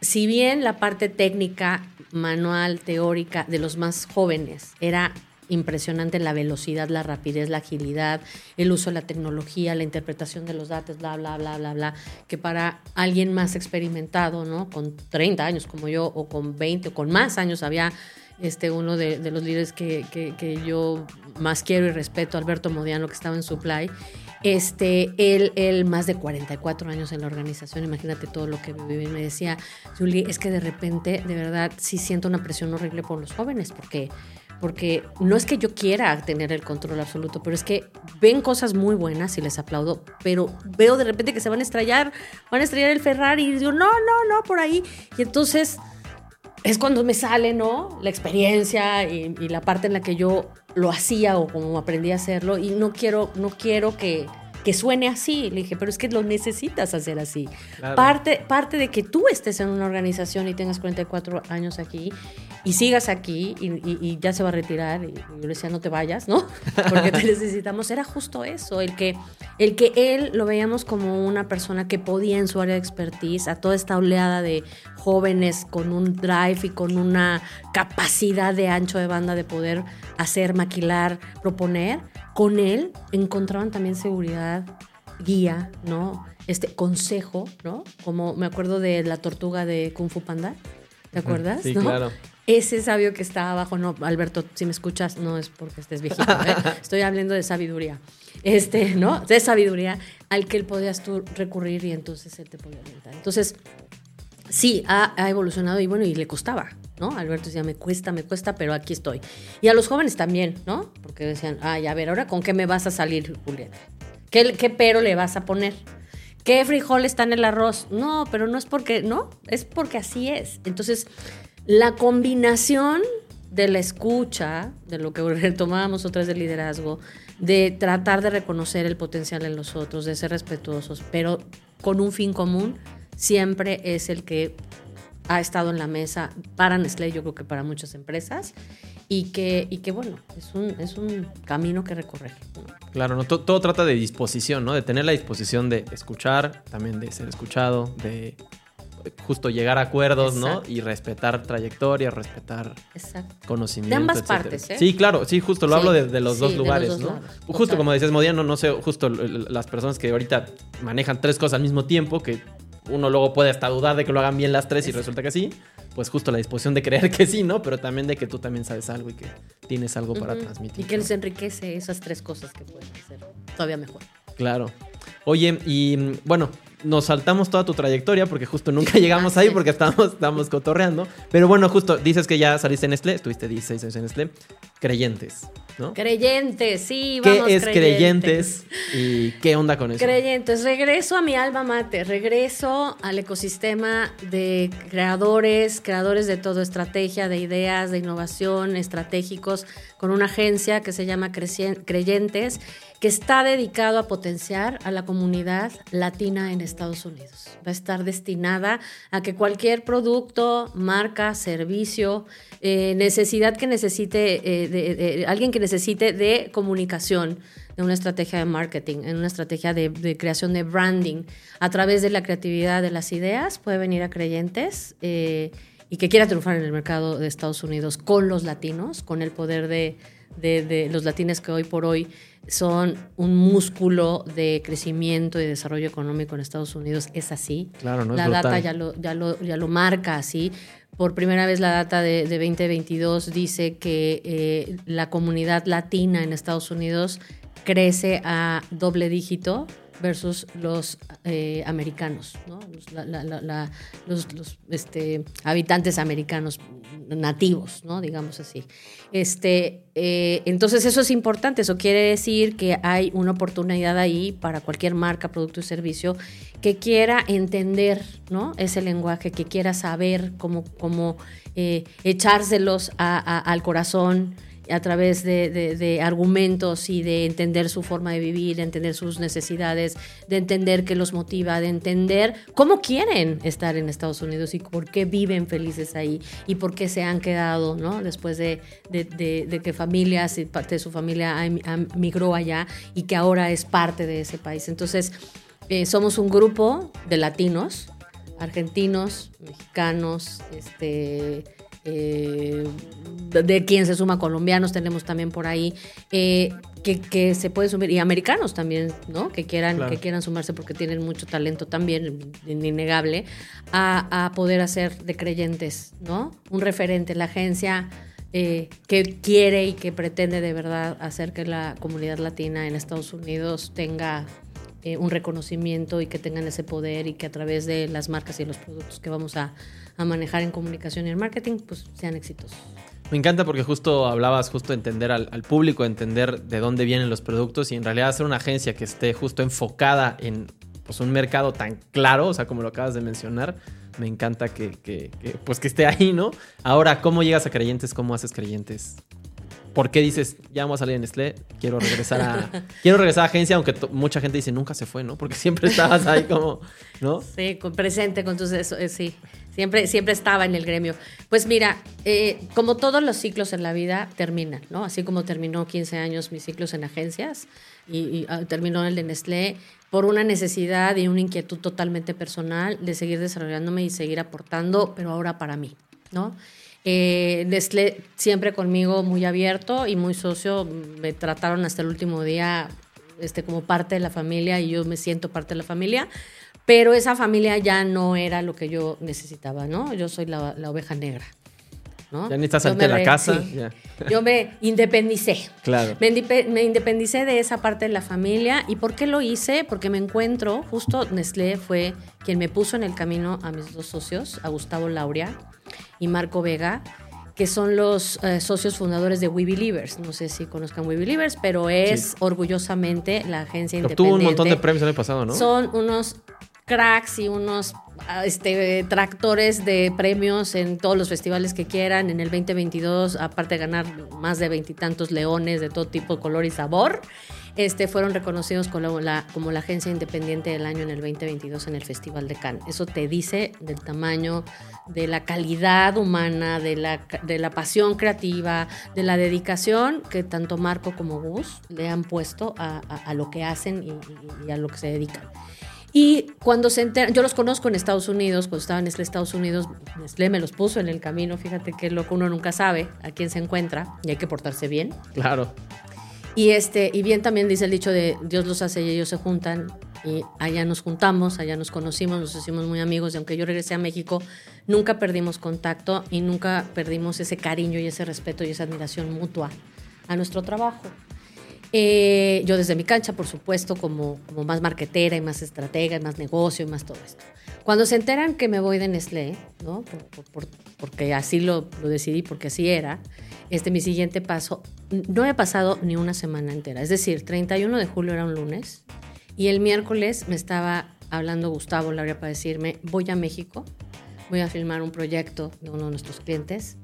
Si bien la parte técnica, manual, teórica de los más jóvenes era impresionante la velocidad, la rapidez, la agilidad, el uso de la tecnología, la interpretación de los datos, bla, bla, bla, bla, bla, que para alguien más experimentado, ¿no? Con 30 años como yo, o con 20, o con más años, había este, uno de, los líderes que, que, yo más quiero y respeto, Alberto Modiano, que estaba en Supply, este, él, él, más de 44 años en la organización, imagínate todo lo que vive. Me decía, Julie, es que de repente, de verdad, sí siento una presión horrible por los jóvenes, porque, porque no es que yo quiera tener el control absoluto, pero es que ven cosas muy buenas y les aplaudo, pero veo de repente que se van a estrellar, van a estrellar el Ferrari y digo, no, no, no, por ahí. Y entonces es cuando me sale, ¿no? La experiencia y, y, la parte en la que yo lo hacía o como aprendí a hacerlo y no quiero, no quiero que, que suene así. Le dije, pero es que lo necesitas hacer así. Parte, parte de que tú estés en una organización y tengas 44 años aquí y sigas aquí y, ya se va a retirar y, yo le decía, no te vayas, ¿no? *laughs* Porque te necesitamos. Era justo eso, el que, el que él lo veíamos como una persona que podía en su área de expertise, a toda esta oleada de jóvenes con un drive y con una capacidad de ancho de banda de poder hacer, maquilar, proponer, con él encontraban también seguridad, guía, ¿no? Este consejo, ¿no? Como me acuerdo de la tortuga de Kung Fu Panda. ¿Te acuerdas? Sí, claro. Ese sabio que está abajo, no, Alberto, si me escuchas, no es porque estés viejito, ¿eh? *laughs* estoy hablando de sabiduría, este, ¿no? De sabiduría al que él podías tú recurrir y entonces él te podía orientar. Entonces, sí, ha, ha, evolucionado y bueno, y le costaba, ¿no? Alberto decía, me cuesta, me cuesta, pero aquí estoy. Y a los jóvenes también, ¿no? Porque decían, ay, a ver, ahora con qué me vas a salir, Julieta. ¿Qué, qué pero le vas a poner? ¿Qué frijol está en el arroz? No, pero no es porque, no, es porque así es. Entonces, la combinación de la escucha, de lo que *laughs* retomábamos otra vez del liderazgo, de tratar de reconocer el potencial en los otros, de ser respetuosos, pero con un fin común, siempre es el que ha estado en la mesa para Nestlé, yo creo que para muchas empresas, y que, y que bueno, es un, es un camino que recorrer. Claro, ¿no? Todo, todo, trata de disposición, ¿no? De tener la disposición de escuchar, también de ser escuchado, de justo llegar a acuerdos, ¿no? Y respetar trayectoria, respetar conocimiento. De ambas partes, ¿eh? Sí, claro, sí, justo lo hablo de, los dos lugares, ¿no? Justo como decías, Modiano, no sé, justo las personas que ahorita manejan tres cosas al mismo tiempo, que uno luego puede hasta dudar de que lo hagan bien las tres y resulta que sí, pues justo la disposición de creer que sí, ¿no? Pero también de que tú también sabes algo y que tienes algo para transmitir. Y que les enriquece esas tres cosas que pueden hacer todavía mejor. Claro. Oye, y bueno, nos saltamos toda tu trayectoria porque justo nunca *laughs* llegamos ahí porque estábamos, estábamos cotorreando. Pero bueno, justo dices que ya saliste en Nestlé, estuviste 16 años en Nestlé. Creyentes, ¿no? Creyentes, sí, vamos. ¿Qué es creyentes? y qué onda con eso? Creyentes, regreso a mi alma mater, regreso al ecosistema de creadores, creadores de todo, estrategia, de ideas, de innovación, estratégicos, con una agencia que se llama Creyentes que está dedicado a potenciar a la comunidad latina en Estados Unidos. Va a estar destinada a que cualquier producto, marca, servicio, eh, necesidad que necesite, eh, de, alguien que necesite de comunicación, de una estrategia de marketing, en una estrategia de, creación de branding, a través de la creatividad de las ideas, puede venir a creyentes. Eh, y que quiera triunfar en el mercado de Estados Unidos con los latinos, con el poder de, de, los latinos que hoy por hoy son un músculo de crecimiento y desarrollo económico en Estados Unidos. Es así. Claro, no La data ya lo, ya, lo, ya lo marca así. Por primera vez la data de, 2022 dice que eh, la comunidad latina en Estados Unidos crece a doble dígito versus los eh, americanos, los, este, habitantes americanos nativos, ¿no? Digamos así. Este, eh, entonces eso es importante, eso quiere decir que hay una oportunidad ahí para cualquier marca, producto y servicio que quiera entender, ¿no? Ese lenguaje, que quiera saber cómo, cómo eh, echárselos al corazón, a través de, argumentos y de entender su forma de vivir, de entender sus necesidades, de entender qué los motiva, de entender cómo quieren estar en Estados Unidos y por qué viven felices ahí y por qué se han quedado, ¿no? Después de, que familias y parte de su familia migró allá y que ahora es parte de ese país. Entonces, eh, somos un grupo de latinos, argentinos, mexicanos, este eh, de quien se suma colombianos, tenemos también por ahí, eh, que, se puede sumar, y americanos también, ¿no? Que quieran, que quieran sumarse porque tienen mucho talento también, innegable, a, poder hacer de creyentes, ¿no? Un referente, la agencia eh, que quiere y que pretende de verdad hacer que la comunidad latina en Estados Unidos tenga un reconocimiento y que tengan ese poder y que a través de las marcas y los productos que vamos a, a manejar en comunicación y en marketing, pues sean exitosos. Me encanta porque justo hablabas justo de entender al, público, entender de dónde vienen los productos y en realidad hacer una agencia que esté justo enfocada en pues, un mercado tan claro, o sea, como lo acabas de mencionar. Me encanta que, que, pues, que esté ahí, ¿no? Ahora, ¿cómo llegas a creyentes? ¿Cómo haces creyentes? ¿Por qué dices, ya vamos a salir en Nestlé, quiero regresar a, *laughs* quiero regresar a agencia, aunque mucha gente dice, nunca se fue, ¿no? Porque siempre estabas ahí como, ¿no? Sí, presente con tus, eso, eh, sí. Siempre, siempre estaba en el gremio. Pues mira, eh, como todos los ciclos en la vida terminan, ¿no? Así como terminó 15 años mis ciclos en agencias y, ah, terminó el de Nestlé por una necesidad y una inquietud totalmente personal de seguir desarrollándome y seguir aportando, pero ahora para mí, ¿no? Eh, Nestlé siempre conmigo muy abierto y muy socio, me trataron hasta el último día este, como parte de la familia y yo me siento parte de la familia pero esa familia ya no era lo que yo necesitaba, ¿no? Yo soy la, oveja negra. ¿no? Ya ni estás de la casa. Yo me independicé. Claro. Me, me, independicé de esa parte de la familia. ¿Y por qué lo hice? Porque me encuentro, justo Nestlé fue quien me puso en el camino a mis dos socios, a Gustavo Lauria y Marco Vega, que son los eh, socios fundadores de We Believers. No sé si conozcan We Believers, pero es orgullosamente la agencia independiente. Obtuvo un montón de premios el año pasado, ¿no? Son unos cracks y unos ah, este, tractores de premios en todos los festivales que quieran. En el 2022, aparte de ganar más de veintitantos leones de todo tipo, color y sabor, este, fueron reconocidos como la, como la agencia independiente del año en el 2022 en el Festival de Cannes. Eso te dice del tamaño, de la calidad humana, de la, de la pasión creativa, de la dedicación que tanto Marco como Gus le han puesto a, lo que hacen y a lo que se dedican. Y cuando se enteran, yo los conozco en Estados Unidos, cuando estaba en Estados Unidos, Nestlé me los puso en el camino, fíjate que lo que uno nunca sabe a quién se encuentra y hay que portarse bien. Claro. Y, este, y bien también dice el dicho de Dios los hace y ellos se juntan. Y allá nos juntamos, allá nos conocimos, nos hicimos muy amigos. Y aunque yo regresé a México, nunca perdimos contacto y nunca perdimos ese cariño y ese respeto y esa admiración mutua a nuestro trabajo. Eh, yo desde mi cancha, por supuesto, como, como más marquetera y más estratega y más negocio y más todo esto. Cuando se enteran que me voy de Nestlé, ¿no? porque así lo, lo, decidí, porque así era, este, mi siguiente paso, no he pasado ni una semana entera. Es decir, 31 de julio era un lunes y el miércoles me estaba hablando Gustavo Laura para decirme, voy a México, voy a filmar un proyecto de uno de nuestros clientes,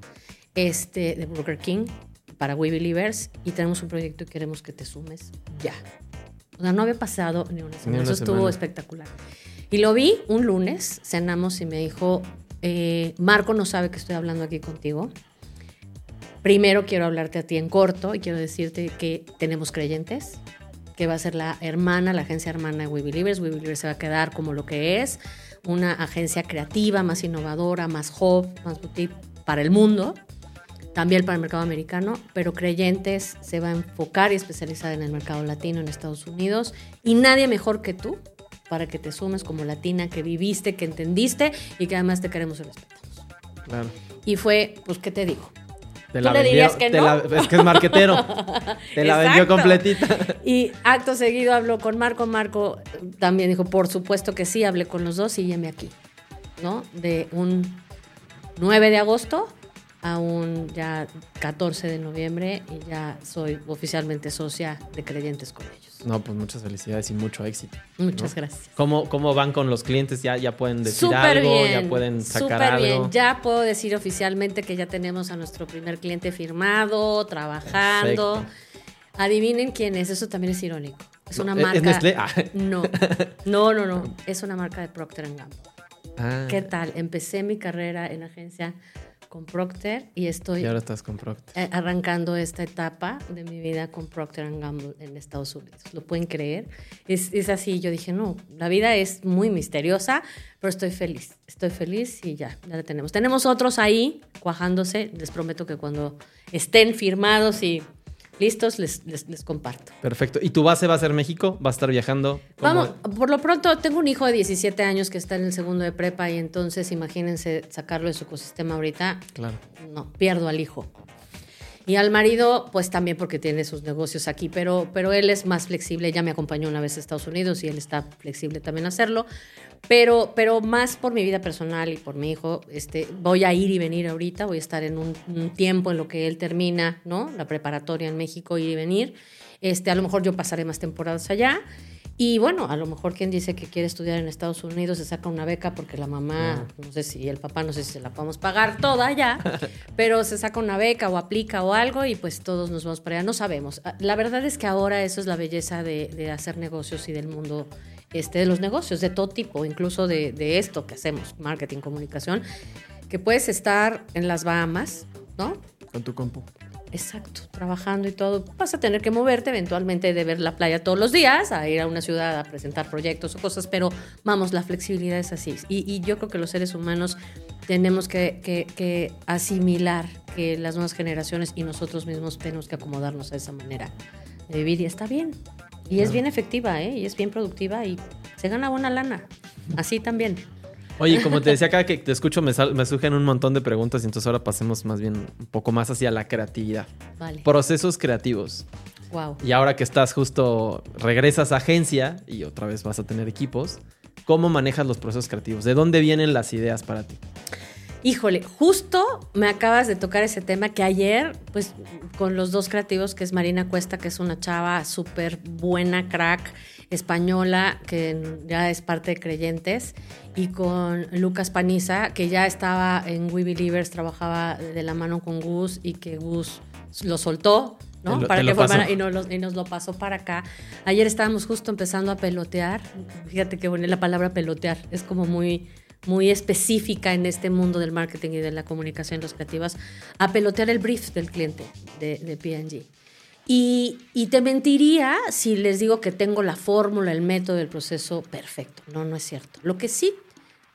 este, de Burger King, para We Believers y tenemos un proyecto y queremos que te sumes ya. O sea, no había pasado ni una semana. Eso estuvo espectacular. Y lo vi un lunes, cenamos y me dijo, eh, Marco no sabe que estoy hablando aquí contigo. Primero quiero hablarte a ti en corto y quiero decirte que tenemos creyentes, que va a ser la hermana, la agencia hermana de We Believers. We Believers se va a quedar como lo que es, una agencia creativa, más innovadora, más hub, más boutique para el mundo también para el mercado americano, pero Creyentes se va a enfocar y especializar en el mercado latino en Estados Unidos y nadie mejor que tú para que te sumes como latina, que viviste, que entendiste y que además te queremos y respetamos. Claro. Y fue, pues, ¿qué te digo? Te la vendió, que no? es que es marquetero. te la vendió completita. Y acto seguido habló con Marco. Marco también dijo, por supuesto que sí, hablé con los dos y llame aquí. ¿No? De un 9 de agosto aún ya 14 de noviembre y ya soy oficialmente socia de Creyentes con ellos. No, pues muchas felicidades y mucho éxito. Muchas gracias. ¿Cómo, ¿Cómo van con los clientes? ¿Ya, ya pueden decir algo? ¿Ya pueden sacar algo? bien. Ya puedo decir oficialmente que ya tenemos a nuestro primer cliente firmado, trabajando. Adivinen quién es, eso también es irónico. Es una marca. Ah. No, no, no, no. Es una marca de Procter Gamble. Ah. ¿Qué tal? Empecé mi carrera en agencia con Procter y estoy. Y ahora estás con Procter. Eh, arrancando esta etapa de mi vida con Procter Gamble en Estados Unidos. ¿Lo pueden creer? Es, es así. Yo dije, no, la vida es muy misteriosa, pero estoy feliz. Estoy feliz y ya, ya la tenemos. Tenemos otros ahí cuajándose. Les prometo que cuando estén firmados y listos, les, les, comparto. Perfecto. ¿Y tu base va a ser México? ¿Va a estar viajando? Vamos, por lo pronto tengo un hijo de 17 años que está en el segundo de prepa y entonces imagínense sacarlo de su ecosistema ahorita. Claro. No, pierdo al hijo. Y al marido, pues también porque tiene sus negocios aquí, pero, pero él es más flexible. Ya me acompañó una vez a Estados Unidos y él está flexible también a hacerlo. Pero, pero más por mi vida personal y por mi hijo, este, voy a ir y venir ahorita, voy a estar en un, tiempo en lo que él termina, ¿no? La preparatoria en México, ir y venir. Este, a lo mejor yo pasaré más temporadas allá. Y bueno, a lo mejor quien dice que quiere estudiar en Estados Unidos se saca una beca porque la mamá, no sé si el papá, no sé si se la podemos pagar toda ya, *laughs* pero se saca una beca o aplica o algo y pues todos nos vamos para allá. No sabemos. Ah, la verdad es que ahora eso es la belleza de, de hacer negocios y del mundo este, de los negocios, de todo tipo, incluso de, de esto que hacemos, marketing, comunicación, que puedes estar en las Bahamas, ¿no? Con tu compu. Exacto, trabajando y todo. Vas a tener que moverte eventualmente de ver la playa todos los días, a ir a una ciudad a presentar proyectos o cosas, pero vamos, la flexibilidad es así. Y, yo creo que los seres humanos tenemos que, que, asimilar que las nuevas generaciones y nosotros mismos tenemos que acomodarnos a esa manera de vivir y está bien. Y es bien efectiva, ¿eh? Y es bien productiva y se gana buena lana. Así también. Oye, como te decía acá que te escucho, me, me surgen un montón de preguntas y entonces ahora pasemos más bien un poco más hacia la creatividad. Vale. Procesos creativos. Wow. Y ahora que estás justo, regresas a agencia y otra vez vas a tener equipos, ¿cómo manejas los procesos creativos? ¿De dónde vienen las ideas para ti? Híjole, justo me acabas de tocar ese tema que ayer, pues con los dos creativos, que es Marina Cuesta, que es una chava súper buena, crack, española, que ya es parte de Creyentes, y con Lucas Paniza, que ya estaba en We Believers, trabajaba de la mano con Gus y que Gus lo soltó, ¿no? para que formara y nos, y nos, lo pasó para acá. Ayer estábamos justo empezando a pelotear. Fíjate que bueno, la palabra pelotear es como muy muy específica en este mundo del marketing y de la comunicación creativas, a pelotear el brief del cliente de, de P&G. Y, y, te mentiría si les digo que tengo la fórmula, el método, el proceso perfecto. No, no es cierto. Lo que sí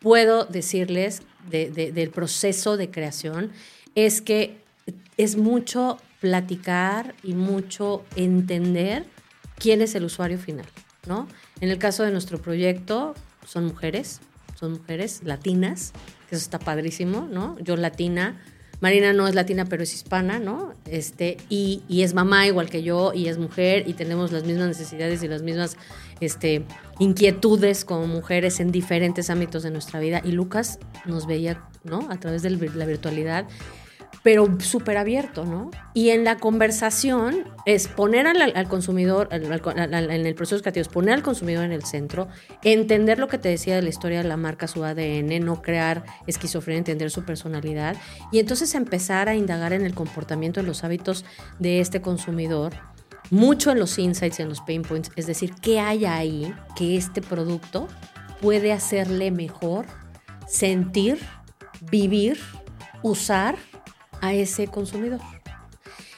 puedo decirles del proceso de creación es que es mucho platicar y mucho entender quién es el usuario final, ¿no? En el caso de nuestro proyecto, son mujeres, son mujeres latinas, que eso está padrísimo, ¿no? Yo latina, Marina no es latina, pero es hispana, ¿no? Este, y, y, es mamá igual que yo, y es mujer, y tenemos las mismas necesidades y las mismas este, inquietudes como mujeres en diferentes ámbitos de nuestra vida. Y Lucas nos veía, ¿no? A través de la virtualidad pero súper abierto, ¿no? Y en la conversación es poner al, consumidor, en el proceso creativo, es poner al consumidor en el centro, entender lo que te decía de la historia de la marca, su ADN, no crear esquizofrenia, entender su personalidad, y entonces empezar a indagar en el comportamiento, en los hábitos de este consumidor, mucho en los insights, en los pain points, es decir, qué hay ahí que este producto puede hacerle mejor sentir, vivir, usar a ese consumidor.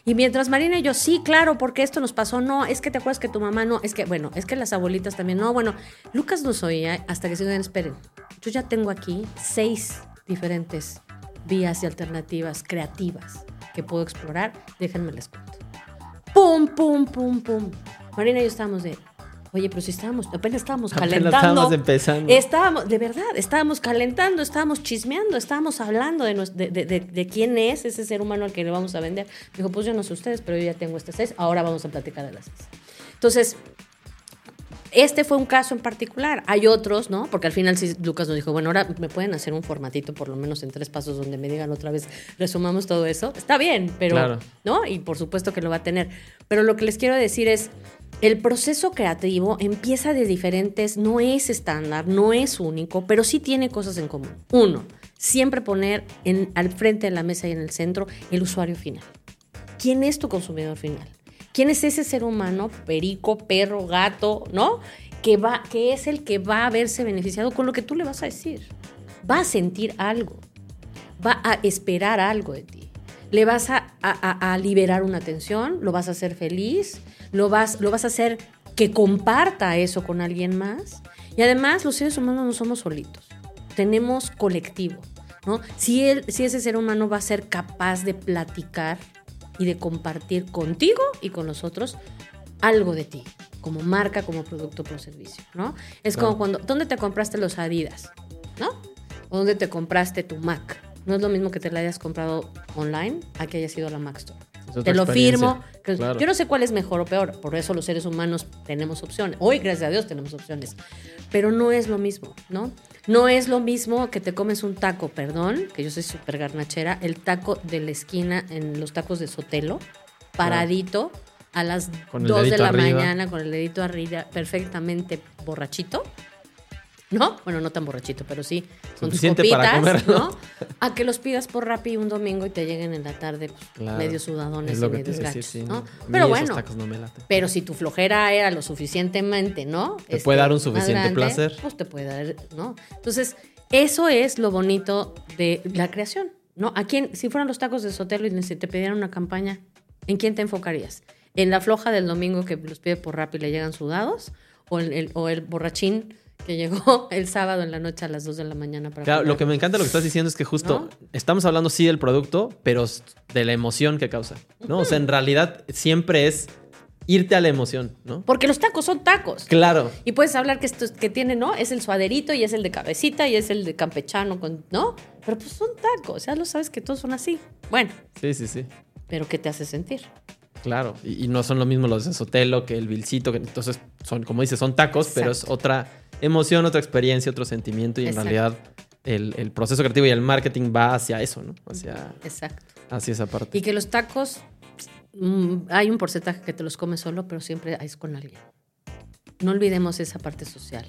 Y mientras Marina y yo, sí, claro, porque esto nos pasó, no, es que te acuerdas que tu mamá no, es que, bueno, es que las abuelitas también, no, bueno, Lucas nos oía hasta que se digan, esperen, yo ya tengo aquí seis diferentes vías y alternativas creativas que puedo explorar, déjenme les cuento. Pum, pum, pum, pum. Marina y yo estábamos de, Oye, pero si estábamos, apenas estábamos calentando. Apenas estábamos empezando. Estábamos, de verdad, estábamos calentando, estábamos chismeando, estábamos hablando de, de, de, de, quién es ese ser humano al que le vamos a vender. Dijo, pues yo no sé ustedes, pero yo ya tengo este seis, ahora vamos a platicar de las seis. Entonces, Este fue un caso en particular. Hay otros, ¿no? Porque al final sí, Lucas nos dijo, bueno, ahora me pueden hacer un formatito por lo menos en tres pasos donde me digan otra vez, resumamos todo eso. Está bien, pero, Claro. ¿no? Y por supuesto que lo va a tener. Pero lo que les quiero decir es, el proceso creativo empieza de diferentes, no es estándar, no es único, pero sí tiene cosas en común. Uno, siempre poner en, al frente de la mesa y en el centro el usuario final. ¿Quién es tu consumidor final? ¿Quién es ese ser humano, perico, perro, gato, ¿no? Que, va, que es el que va a verse beneficiado con lo que tú le vas a decir. Va a sentir algo. Va a esperar algo de ti. Le vas a, a- a liberar una tensión, lo vas a hacer feliz, lo vas, lo vas a hacer que comparta eso con alguien más. Y además, los seres humanos no somos solitos. Tenemos colectivo. ¿no? Si, él, si ese ser humano va a ser capaz de platicar y de compartir contigo y con los otros algo de ti, como marca, como producto, como servicio, ¿no? Es Claro. como cuando, ¿dónde te compraste los Adidas? ¿No? ¿O dónde te compraste tu Mac? No es lo mismo que te la hayas comprado online a que haya sido a la Mac Store. Te lo firmo. Claro. Yo no sé cuál es mejor o peor, por eso los seres humanos tenemos opciones. Hoy, gracias a Dios, tenemos opciones. Pero no es lo mismo, ¿no? No es lo mismo que te comes un taco, perdón, que yo soy súper garnachera, el taco de la esquina en los tacos de Sotelo, paradito a las Con el 2 de la arriba. mañana con el dedito arriba, perfectamente borrachito. ¿No? Bueno, no tan borrachito, pero sí. Con tus para copitas, comer, ¿no? ¿no? A que los pidas por Rappi un domingo y te lleguen en la tarde pues, Claro. medio sudadones Es y medio gachos, sí, ¿no? Pero bueno, no pero si tu flojera era lo suficientemente, ¿no? Te puede dar un suficiente placer. Pues te puede dar, ¿no? Entonces, eso es lo bonito de la creación, ¿no? ¿A quién, si fueran los tacos de Sotelo y si te pidieran una campaña, ¿en quién te enfocarías? ¿En la floja del domingo que los pide por rap y le llegan sudados? ¿O el, el- o el borrachín que llegó *laughs* el sábado en la noche a las 2 de la mañana para Claro, lo que me encanta lo que estás diciendo es que justo ¿No? estamos hablando sí del producto, pero de la emoción que causa, ¿no? O sea, en realidad siempre es irte a la emoción, ¿no? Porque los tacos son tacos. Claro. Y puedes hablar que esto es- que tiene, ¿no? Es el suaderito y es el de cabecita y es el de campechano, con, ¿no? Pero pues son tacos, ya lo sabes que todos son así. Bueno, Sí, sí, sí. pero ¿qué te hace sentir? Claro. Y, y no son lo mismo los de Sotelo que el Vilcito, que entonces son, como dices, son tacos, pero es otra emoción, otra experiencia, otro sentimiento y en realidad el, el proceso creativo y el marketing va hacia eso, ¿no? Hacia, Exacto. hacia esa parte. Y que los tacos, mm, hay un porcentaje que te los comes solo, pero siempre es con alguien. No olvidemos esa parte social.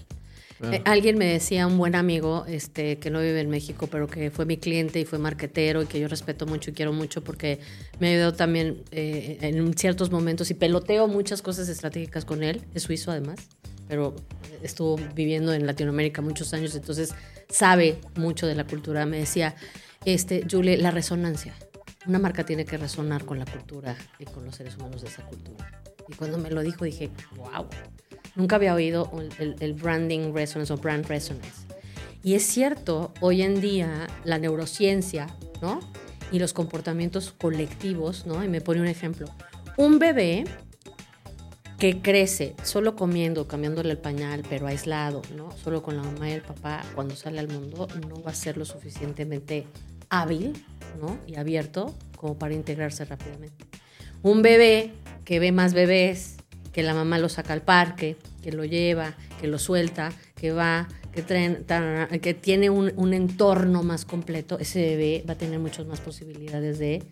Claro. Eh, alguien me decía, un buen amigo, este, que no vive en México, pero que fue mi cliente y fue marquetero y que yo respeto mucho y quiero mucho porque me ayudó también eh, en ciertos momentos y peloteo muchas cosas estratégicas con él. Es suizo además, pero estuvo viviendo en Latinoamérica muchos años, entonces sabe mucho de la cultura. Me decía, este, Julie, la resonancia. Una marca tiene que resonar con la cultura y con los seres humanos de esa cultura. Y cuando me lo dijo dije, wow, nunca había oído el, branding resonance o brand resonance. Y es cierto, hoy en día la neurociencia, ¿no? Y los comportamientos colectivos, ¿no? Y me pone un ejemplo. Un bebé que crece solo comiendo, cambiándole el pañal, pero aislado, ¿no? Solo con la mamá y el papá, cuando sale al mundo, no va a ser lo suficientemente hábil, ¿no? Y abierto como para integrarse rápidamente. Un bebé que ve más bebés, que la mamá lo saca al parque, que lo lleva, que lo suelta, que va, que, que tiene un, entorno más completo, ese bebé va a tener muchas más posibilidades de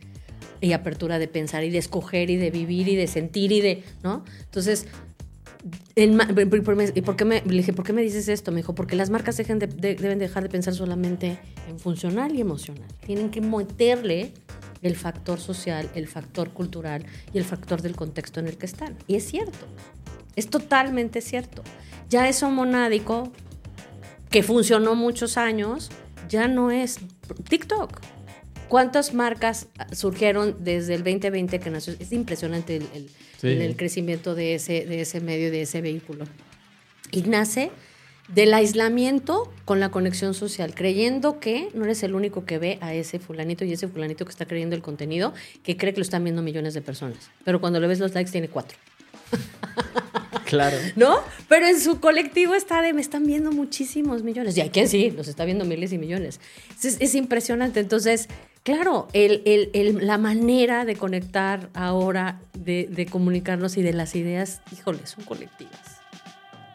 y apertura de pensar y de escoger y de vivir y de sentir y de, ¿no? Entonces, ¿y por qué me, dije, ¿por qué me dices esto? Me dijo, porque las marcas dejen de- de- deben dejar de pensar solamente en funcional y emocional. Tienen que meterle el factor social, el factor cultural y el factor del contexto en el que están. Y es cierto, es totalmente cierto. Ya eso monádico, que funcionó muchos años, ya no es TikTok. ¿Cuántas marcas surgieron desde el 2020 que nació? Es impresionante el, el- Sí. el- el crecimiento de ese, de ese medio, de ese vehículo. Y nace del aislamiento con la conexión social, creyendo que no eres el único que ve a ese fulanito y ese fulanito que está creyendo el contenido, que cree que lo están viendo millones de personas. Pero cuando le ves los likes tiene cuatro. *laughs* Claro. ¿no? Pero en su colectivo está de, me están viendo muchísimos millones. Y hay que sí, los está viendo miles y millones. Es, es impresionante. Entonces, claro, el- el- el- la manera de conectar ahora, de, de comunicarnos y de las ideas, híjole, son colectivas.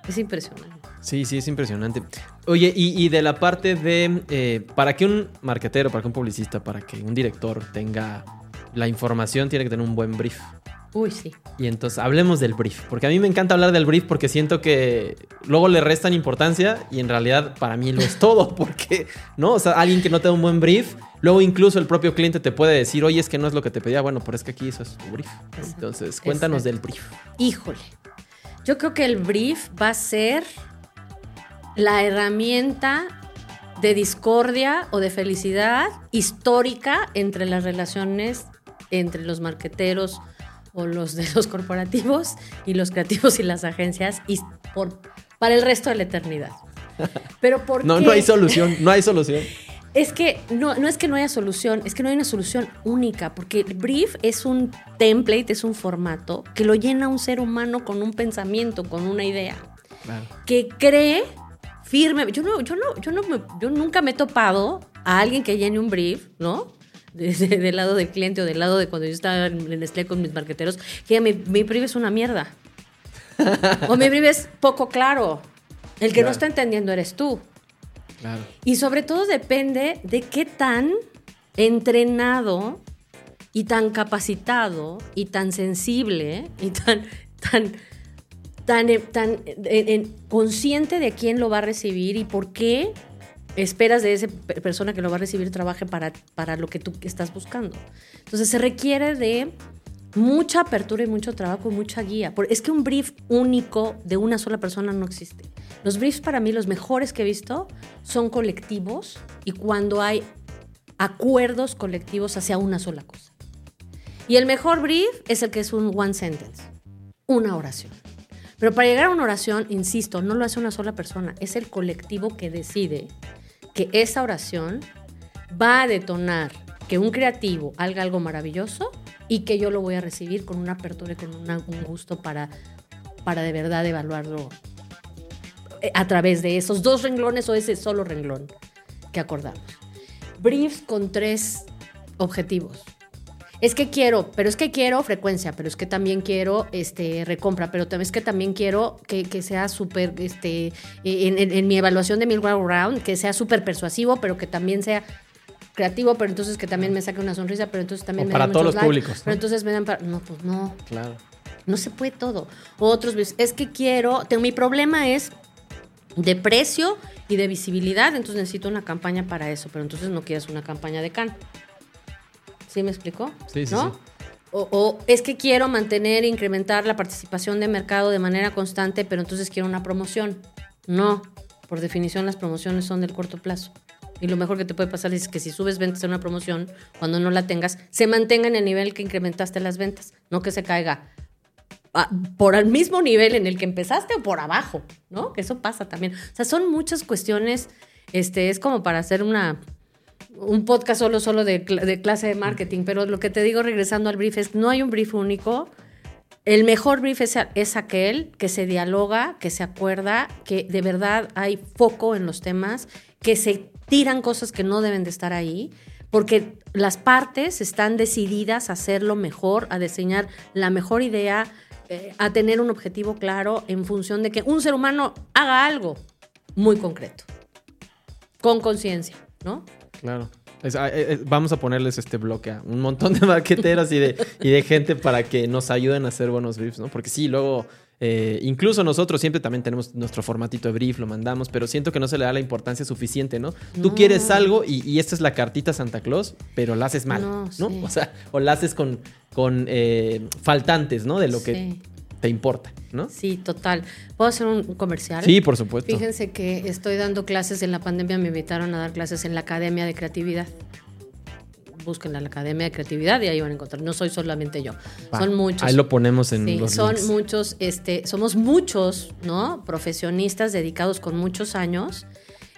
Es impresionante. Sí, sí, es impresionante. Oye, y, de la parte de, eh, para que un marquetero, para que un publicista, para que un director tenga la información, tiene que tener un buen brief. Uy, sí. Y entonces hablemos del brief, porque a mí me encanta hablar del brief porque siento que luego le restan importancia y en realidad para mí lo es *laughs* todo, porque, ¿no? O sea, alguien que no tenga un buen brief, luego incluso el propio cliente te puede decir, oye, es que no es lo que te pedía, bueno, pero es que aquí eso es tu brief. Entonces, cuéntanos del brief. Híjole, yo creo que el brief va a ser la herramienta de discordia o de felicidad histórica entre las relaciones entre los marqueteros, o los de los corporativos y los creativos y las agencias y por, para el resto de la eternidad. Pero ¿por No, no hay solución, no hay solución. Es que no, no es que no haya solución, es que no hay una solución única, porque el brief es un template, es un formato que lo llena un ser humano con un pensamiento, con una idea, que cree firme. Yo no, yo no, yo no, yo nunca me he topado a alguien que llene un brief, ¿no? del lado del cliente o del lado de cuando yo estaba en Nestlé con mis marqueteros, que mi, mi brief es una mierda. o mi brief es poco claro. El que no está entendiendo eres tú. Claro. Y sobre todo depende de qué tan entrenado y tan capacitado y tan sensible y tan, tan, tan, tan consciente de quién lo va a recibir y por qué esperas de esa persona que lo va a recibir trabaje para, para lo que tú estás buscando. Entonces se requiere de mucha apertura y mucho trabajo y mucha guía. Es que un brief único de una sola persona no existe. Los briefs para mí, los mejores que he visto, son colectivos y cuando hay acuerdos colectivos hacia una sola cosa. Y el mejor brief es el que es un one sentence, una oración. Pero para llegar a una oración, insisto, no lo hace una sola persona, es el colectivo que decide que esa oración va a detonar que un creativo haga algo maravilloso y que yo lo voy a recibir con una apertura y con un gusto para, para de verdad evaluarlo eh, a través de esos dos renglones o ese solo renglón que acordamos. Briefs con tres objetivos es que quiero, pero es que quiero frecuencia, pero es que también quiero este, recompra, pero también es que también quiero que, sea súper, este, en, mi evaluación de mi round, que sea súper persuasivo, pero que también sea creativo, pero entonces que también me saque una sonrisa, pero entonces también me para todos los públicos. Pero entonces me dan para, no, pues no. Claro. No se puede todo. Otros, es que quiero, tengo, mi problema es de precio y de visibilidad, entonces necesito una campaña para eso, pero entonces no quieres una campaña de can. ¿Sí me explicó? Sí, sí, ¿No? O, es que quiero mantener e incrementar la participación de mercado de manera constante, pero entonces quiero una promoción. No, por definición las promociones son del corto plazo. Y lo mejor que te puede pasar es que si subes ventas en una promoción, cuando no la tengas, se mantenga en el nivel que incrementaste las ventas, no que se caiga por el mismo nivel en el que empezaste o por abajo, ¿no? Que eso pasa también. O sea, son muchas cuestiones, este, es como para hacer una, un podcast solo, solo de, clase de marketing, pero lo que te digo regresando al brief es, no hay un brief único. El mejor brief es, es, aquel que se dialoga, que se acuerda, que de verdad hay foco en los temas, que se tiran cosas que no deben de estar ahí, porque las partes están decididas a hacerlo mejor, a diseñar la mejor idea, eh, a tener un objetivo claro en función de que un ser humano haga algo muy concreto, con conciencia, ¿no? Claro. Ah, eh, eh, vamos a ponerles este bloque a un montón de *laughs* marqueteros y de, y de gente para que nos ayuden a hacer buenos briefs, ¿no? Porque sí, luego, eh, incluso nosotros siempre también tenemos nuestro formatito de brief, lo mandamos, pero siento que no se le da la importancia suficiente, ¿no? Tú quieres algo y, esta es la cartita Santa Claus, pero la haces mal, ¿no? O sea, o la haces con, con faltantes, ¿no? De lo que te importa, ¿no? Sí, total. ¿Puedo hacer un comercial? Sí, por supuesto. Fíjense que estoy dando clases en la pandemia, me invitaron a dar clases en la Academia de Creatividad. Busquen la Academia de Creatividad y ahí van a encontrar. No soy solamente yo, son muchos. Ahí lo ponemos en sí, son muchos, este, somos muchos, ¿no? Profesionistas dedicados con muchos años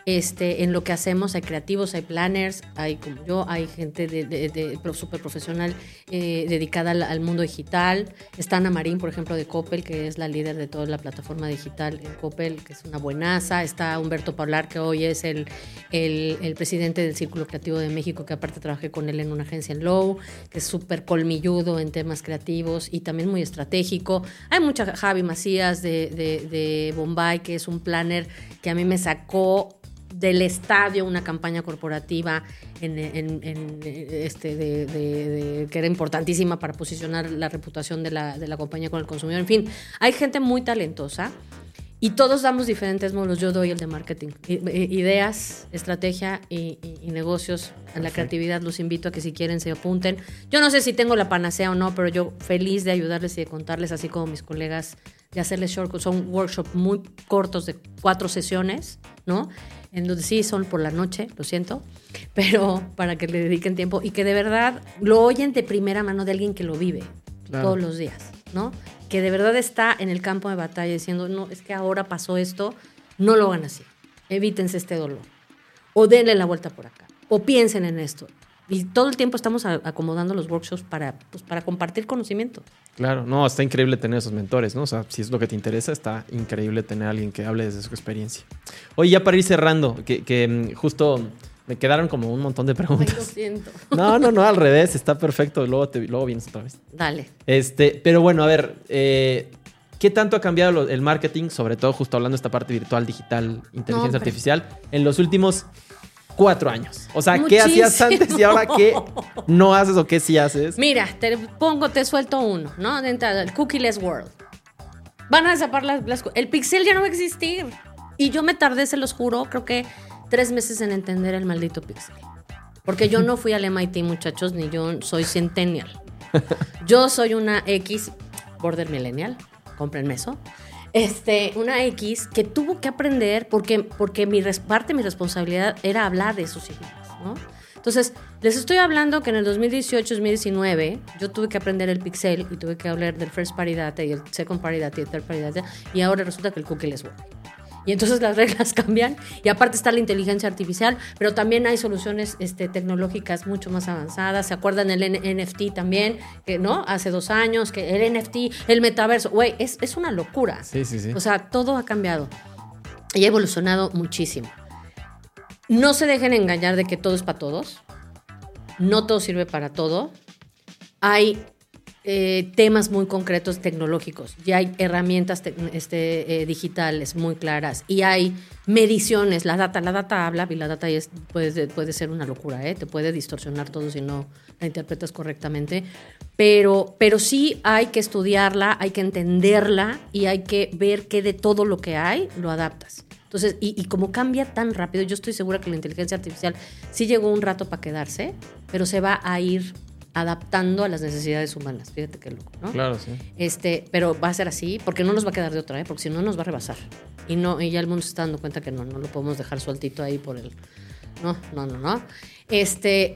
este, en lo que hacemos. Hay creativos, hay planners, hay como yo, hay gente de, de, profesional eh, dedicada al, mundo digital. Está Ana Marín, por ejemplo, de Coppel, que es la líder de toda la plataforma digital en Coppel, que es una buenaza. Está Humberto Paular, que hoy es el, presidente del Círculo Creativo de México, que aparte trabajé con él en una agencia en Low, que es súper colmilludo en temas creativos y también muy estratégico. Hay mucha Javi Macías de Bombay, que es un planner que a mí me sacó del estadio una campaña corporativa en, en, en este de, de, de, que era importantísima para posicionar la reputación de la, de la compañía con el consumidor. En fin, hay gente muy talentosa y todos damos diferentes modos. Yo doy el de marketing. Ideas, estrategia y, y, y negocios. En la creatividad los invito a que si quieren se apunten. Yo no sé si tengo la panacea o no, pero yo feliz de ayudarles y de contarles, así como mis colegas, de hacerles short. Son workshops muy cortos de cuatro sesiones, ¿no? En donde sí son por la noche, lo siento, pero para que le dediquen tiempo y que de verdad lo oyen de primera mano de alguien que lo vive claro. todos los días, ¿no? Que de verdad está en el campo de batalla diciendo, no, es que ahora pasó esto, no lo hagan así, evítense este dolor, o denle la vuelta por acá, o piensen en esto. Y todo el tiempo estamos acomodando los workshops para, pues, para compartir conocimiento. Claro, no, está increíble tener esos mentores, ¿no? O sea, si es lo que te interesa, está increíble tener a alguien que hable desde su experiencia. Oye, ya para ir cerrando, que, que justo me quedaron como un montón de preguntas. Ay, lo siento. *laughs* No, no, no, al revés, está perfecto. Luego, te, luego vienes otra vez. Dale. Este, pero bueno, a ver, eh, ¿qué tanto ha cambiado el marketing, sobre todo justo hablando de esta parte virtual, digital, inteligencia no, artificial, en los últimos cuatro años. O sea, Muchísimo. ¿qué hacías antes y ahora qué no haces o qué sí haces? Mira, te pongo, te suelto uno, ¿no? De entrada, el cookieless world. Van a desapar las, las, El pixel ya no va a existir. Y yo me tardé, se los juro, creo que tres meses en entender el maldito pixel. Porque yo no fui al MIT, muchachos, ni yo soy centennial. Yo soy una X, border millennial, cómprenme eso este, una X que tuvo que aprender porque, porque mi parte mi responsabilidad era hablar de esos idiomas, ¿no? Entonces, les estoy hablando que en el 2018-2019 yo tuve que aprender el pixel y tuve que hablar del first party data y el second party data y el third party data y ahora resulta que el cookie les work. Y entonces las *laughs* reglas cambian y aparte está la inteligencia artificial, pero también hay soluciones este, tecnológicas mucho más avanzadas. ¿Se acuerdan el NFT también? Que, ¿No? Hace dos años, que el NFT, el metaverso, güey, es, es una locura. Sí, sí, sí. O sea, todo ha cambiado y ha evolucionado muchísimo. No se dejen engañar de que todo es para todos. No todo sirve para todo. Hay eh, temas muy concretos tecnológicos, ya hay herramientas este, eh, digitales muy claras y hay mediciones, la data, la data habla y la data es, puede, puede ser una locura, ¿eh? te puede distorsionar todo si no la interpretas correctamente, pero, pero sí hay que estudiarla, hay que entenderla y hay que ver que de todo lo que hay lo adaptas. Entonces, y, y, como cambia tan rápido, yo estoy segura que la inteligencia artificial sí llegó un rato para quedarse, pero se va a ir adaptando a las necesidades humanas. Fíjate qué loco, ¿no? Claro, sí. Este, pero va a ser así, porque no nos va a quedar de otra, ¿eh? porque si no nos va a rebasar. Y no, y ya el mundo se está dando cuenta que no, no lo podemos dejar sueltito ahí por el. No, no, no, no. Este,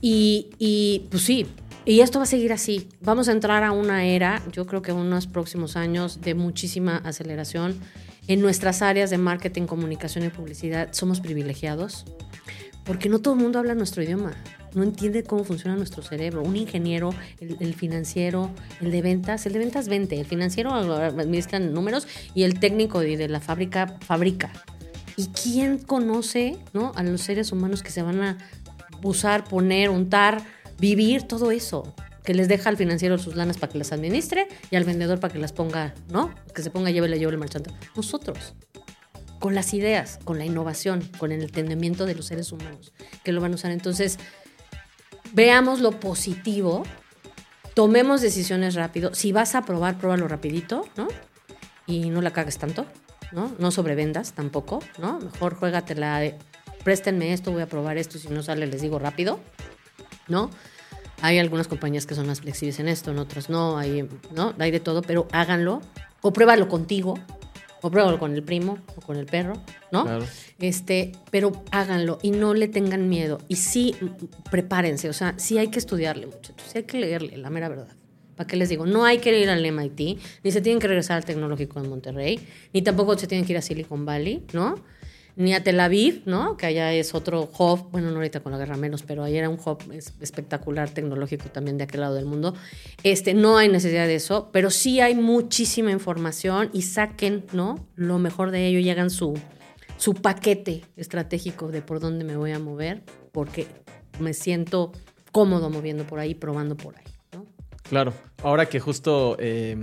y, y pues sí, y esto va a seguir así. Vamos a entrar a una era, yo creo que en unos próximos años, de muchísima aceleración. En nuestras áreas de marketing, comunicación y publicidad somos privilegiados porque no todo el mundo habla nuestro idioma no entiende cómo funciona nuestro cerebro. Un ingeniero, el, el, financiero, el de ventas, el de ventas vende, el financiero administra números y el técnico de, la fábrica fabrica. ¿Y quién conoce ¿no? a los seres humanos que se van a usar, poner, untar, vivir todo eso? Que les deja al financiero sus lanas para que las administre y al vendedor para que las ponga, ¿no? Que se ponga, llévele, llévele marchando. Nosotros con las ideas, con la innovación, con el entendimiento de los seres humanos que lo van a usar. Entonces, veamos lo positivo, tomemos decisiones rápido. Si vas a probar, pruébalo rapidito, ¿no? Y no la cagues tanto, ¿no? No sobrevendas tampoco, ¿no? Mejor juégatela de, préstenme esto, voy a probar esto y si no sale les digo rápido, ¿no? Hay algunas compañías que son más flexibles en esto, en otras no, hay, ¿no? Hay de todo, pero háganlo o pruébalo contigo, o pruébalo con el primo o con el perro, ¿no? Claro. Este, pero háganlo y no le tengan miedo. Y sí, prepárense, o sea, sí hay que estudiarle, muchachos, sí hay que leerle, la mera verdad. ¿Para qué les digo? No hay que ir al MIT, ni se tienen que regresar al tecnológico en Monterrey, ni tampoco se tienen que ir a Silicon Valley, ¿no? Ni a Tel Aviv, ¿no? Que allá es otro hub, bueno, no ahorita con la guerra menos, pero allá era un hub espectacular tecnológico también de aquel lado del mundo. Este, no hay necesidad de eso, pero sí hay muchísima información y saquen, ¿no? Lo mejor de ello y hagan su, su paquete estratégico de por dónde me voy a mover, porque me siento cómodo moviendo por ahí, probando por ahí, ¿no? Claro, ahora que justo... Eh,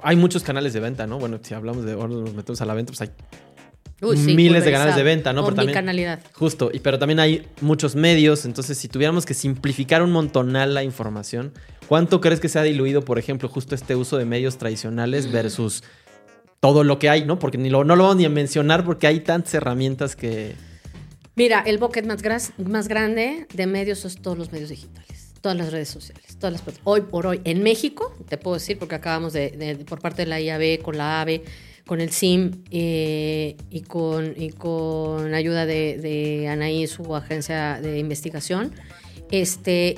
hay muchos canales de venta, ¿no? Bueno, si hablamos de ahora nos metemos a la venta, pues hay Uy, sí, miles de canales de venta, ¿no? Pero también-. Justo, y, pero también hay muchos medios, entonces si tuviéramos que simplificar un montonal la información, ¿cuánto crees que se ha diluido, por ejemplo, justo este uso de medios tradicionales versus todo lo que hay, ¿no? Porque ni lo, no lo vamos ni a mencionar porque hay tantas herramientas que... Mira, el bucket más, gras- más grande de medios es todos los medios digitales, todas las redes sociales, todas las Hoy por hoy, en México, te puedo decir, porque acabamos de, de- por parte de la IAB, con la AVE, con el SIM eh, y, con, y con ayuda de, de Anaí, su agencia de investigación, este,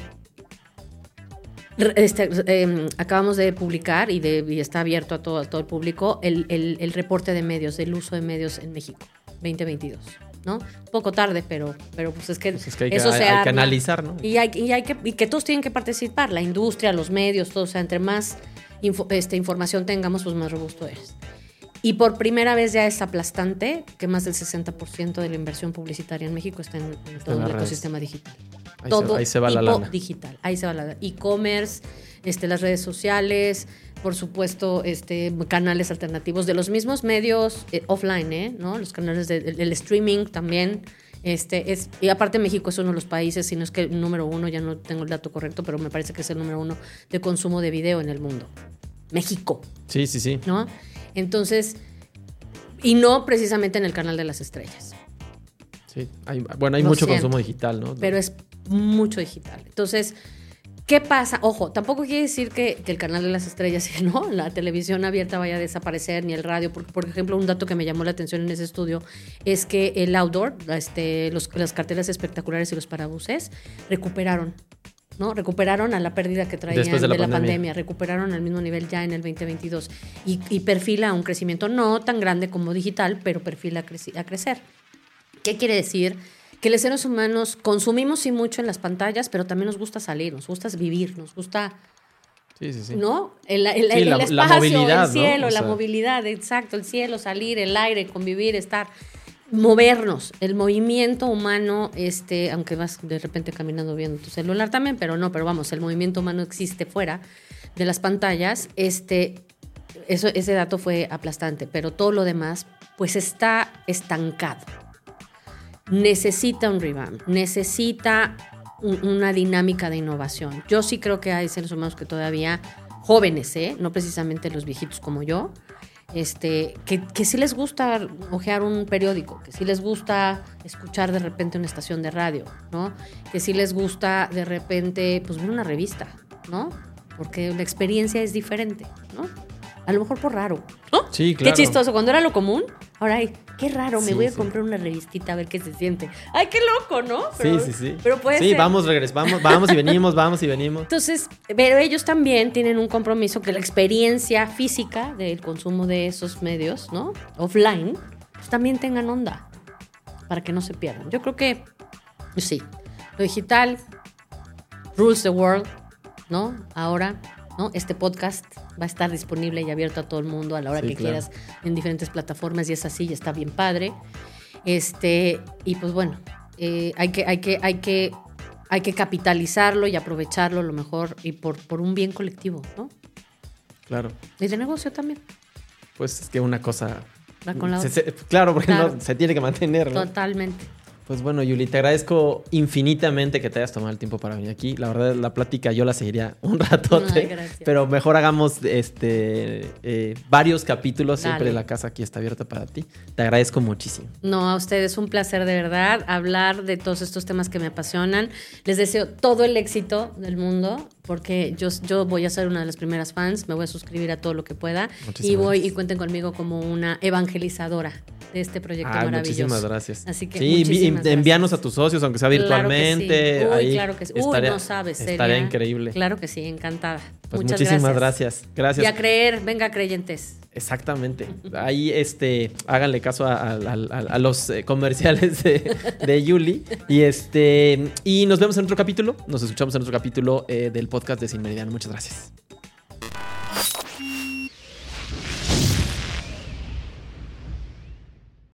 este, eh, acabamos de publicar y, de, y está abierto a todo, a todo el público el, el- el reporte de medios, del uso de medios en México 2022. ¿no? Un poco tarde, pero, pero pues es que, pues es que hay que, eso se hay que analizar, ¿no? Y, hay, y hay que, y que todos tienen que participar, la industria, los medios, todo. O sea, entre más info- este, información tengamos, pues más robusto es. Y por primera vez ya es aplastante que más del 60% de la inversión publicitaria en México está en, en todo el redes. ecosistema digital. Ahí, todo se, ahí se va la lana. digital. Ahí se va la. E-commerce, este, las redes sociales, por supuesto, este, canales alternativos de los mismos medios eh, offline, ¿eh? ¿no? Los canales del del streaming también. Este, es, y aparte México es uno de los países, si no es que el número uno, ya no tengo el dato correcto, pero me parece que es el número uno de consumo de video en el mundo. México, Sí, sí, sí. ¿no? Entonces, y no precisamente en el canal de las estrellas. sí. Hay- bueno, hay Lo mucho siento. consumo digital, ¿no? pero es mucho digital. Entonces, ¿qué pasa? Ojo, tampoco quiere decir que, que el canal de las estrellas, *laughs* ¿no? La televisión abierta vaya a desaparecer, ni el radio, porque, por ejemplo, un dato que me llamó la atención en ese estudio es que el outdoor, este, los, las cartelas espectaculares y los parabuses, recuperaron. ¿No? Recuperaron a la pérdida que traían Después de de la, la pandemia. recuperaron al mismo nivel ya en el 2022 y, y perfila un crecimiento no tan grande como digital, pero perfila a, creci- a crecer. ¿Qué quiere decir? Que los seres humanos consumimos sí mucho en las pantallas, pero también nos gusta salir, nos gusta vivir, nos gusta, Sí, sí, sí. ¿no? El, el- Sí, el la- la espacio, movilidad, el ¿no? cielo, la movilidad, exacto, el cielo, salir, el aire, convivir, estar, movernos, el movimiento humano, este, aunque vas de repente caminando viendo tu celular también, pero no, pero vamos, el movimiento humano existe fuera de las pantallas, este, eso, ese dato fue aplastante, pero todo lo demás, pues está estancado necesita un revamp, necesita un- una dinámica de innovación. Yo sí creo que hay seres humanos que todavía, jóvenes, ¿eh? no precisamente los viejitos como yo, este, que, que sí les gusta ojear un periódico, que sí les gusta escuchar de repente una estación de radio, ¿no? Que sí les gusta de repente, pues, ver una revista, ¿no? Porque la experiencia es diferente, ¿no? A lo mejor por raro, ¿no? Sí, claro. Qué chistoso, cuando era lo común, ahora hay, qué raro, me Sí, voy a sí. comprar una revistita a ver qué se siente. Ay, qué loco, ¿no? Sí, sí, sí. Pero puede Sí, ser. vamos, regres, vamos, vamos y venimos, vamos y venimos. Entonces, pero ellos también tienen un compromiso que la experiencia física del consumo de esos medios, ¿no? Offline, pues también tengan onda para que no se pierdan. Yo creo que pues sí, lo digital rules the world, ¿no? Ahora, ¿no? Este podcast va a estar disponible y abierto a todo el mundo a la hora Sí, que claro. quieras en diferentes plataformas y es así y está bien padre. Este, y pues bueno, eh, hay que, hay que, hay que, hay que capitalizarlo y aprovecharlo lo mejor y por, por un bien colectivo, ¿no? Claro. Y de negocio también. Pues es que una cosa. Va con la se- otra. se- claro, porque Claro. no- se tiene que mantener, ¿no? Totalmente. Pues bueno, Yuli, te agradezco infinitamente que te hayas tomado el tiempo para venir aquí. La verdad, la plática yo la seguiría *laughs* un ratote. Ay, pero mejor hagamos este eh, varios capítulos. Siempre la casa aquí está abierta para ti. Te agradezco muchísimo. No, a ustedes un placer de verdad hablar de todos estos temas que me apasionan. Les deseo todo el éxito del mundo porque yo, yo voy a ser una de las primeras fans, me voy a suscribir a todo lo que pueda y Muchísimas voy y gracias. cuenten conmigo como una evangelizadora de este proyecto Ay, maravilloso. muchísimas gracias. Así que sí, muchísimas envíanos gracias. a tus socios, aunque sea Claro que virtualmente. sí. Uy, ahí claro que sí. Uy, estaría- no sabes, sería- Estaría increíble. Claro que sí, encantada. Pues Muchas muchísimas gracias. gracias. Gracias. Y a creer, venga creyentes. Exactamente. Ahí este, háganle caso a, a- a- a los eh, comerciales de, de Yuli. Y este. Y nos vemos en otro capítulo. Nos escuchamos en otro capítulo eh, del podcast de Sin Meridiano. Muchas gracias.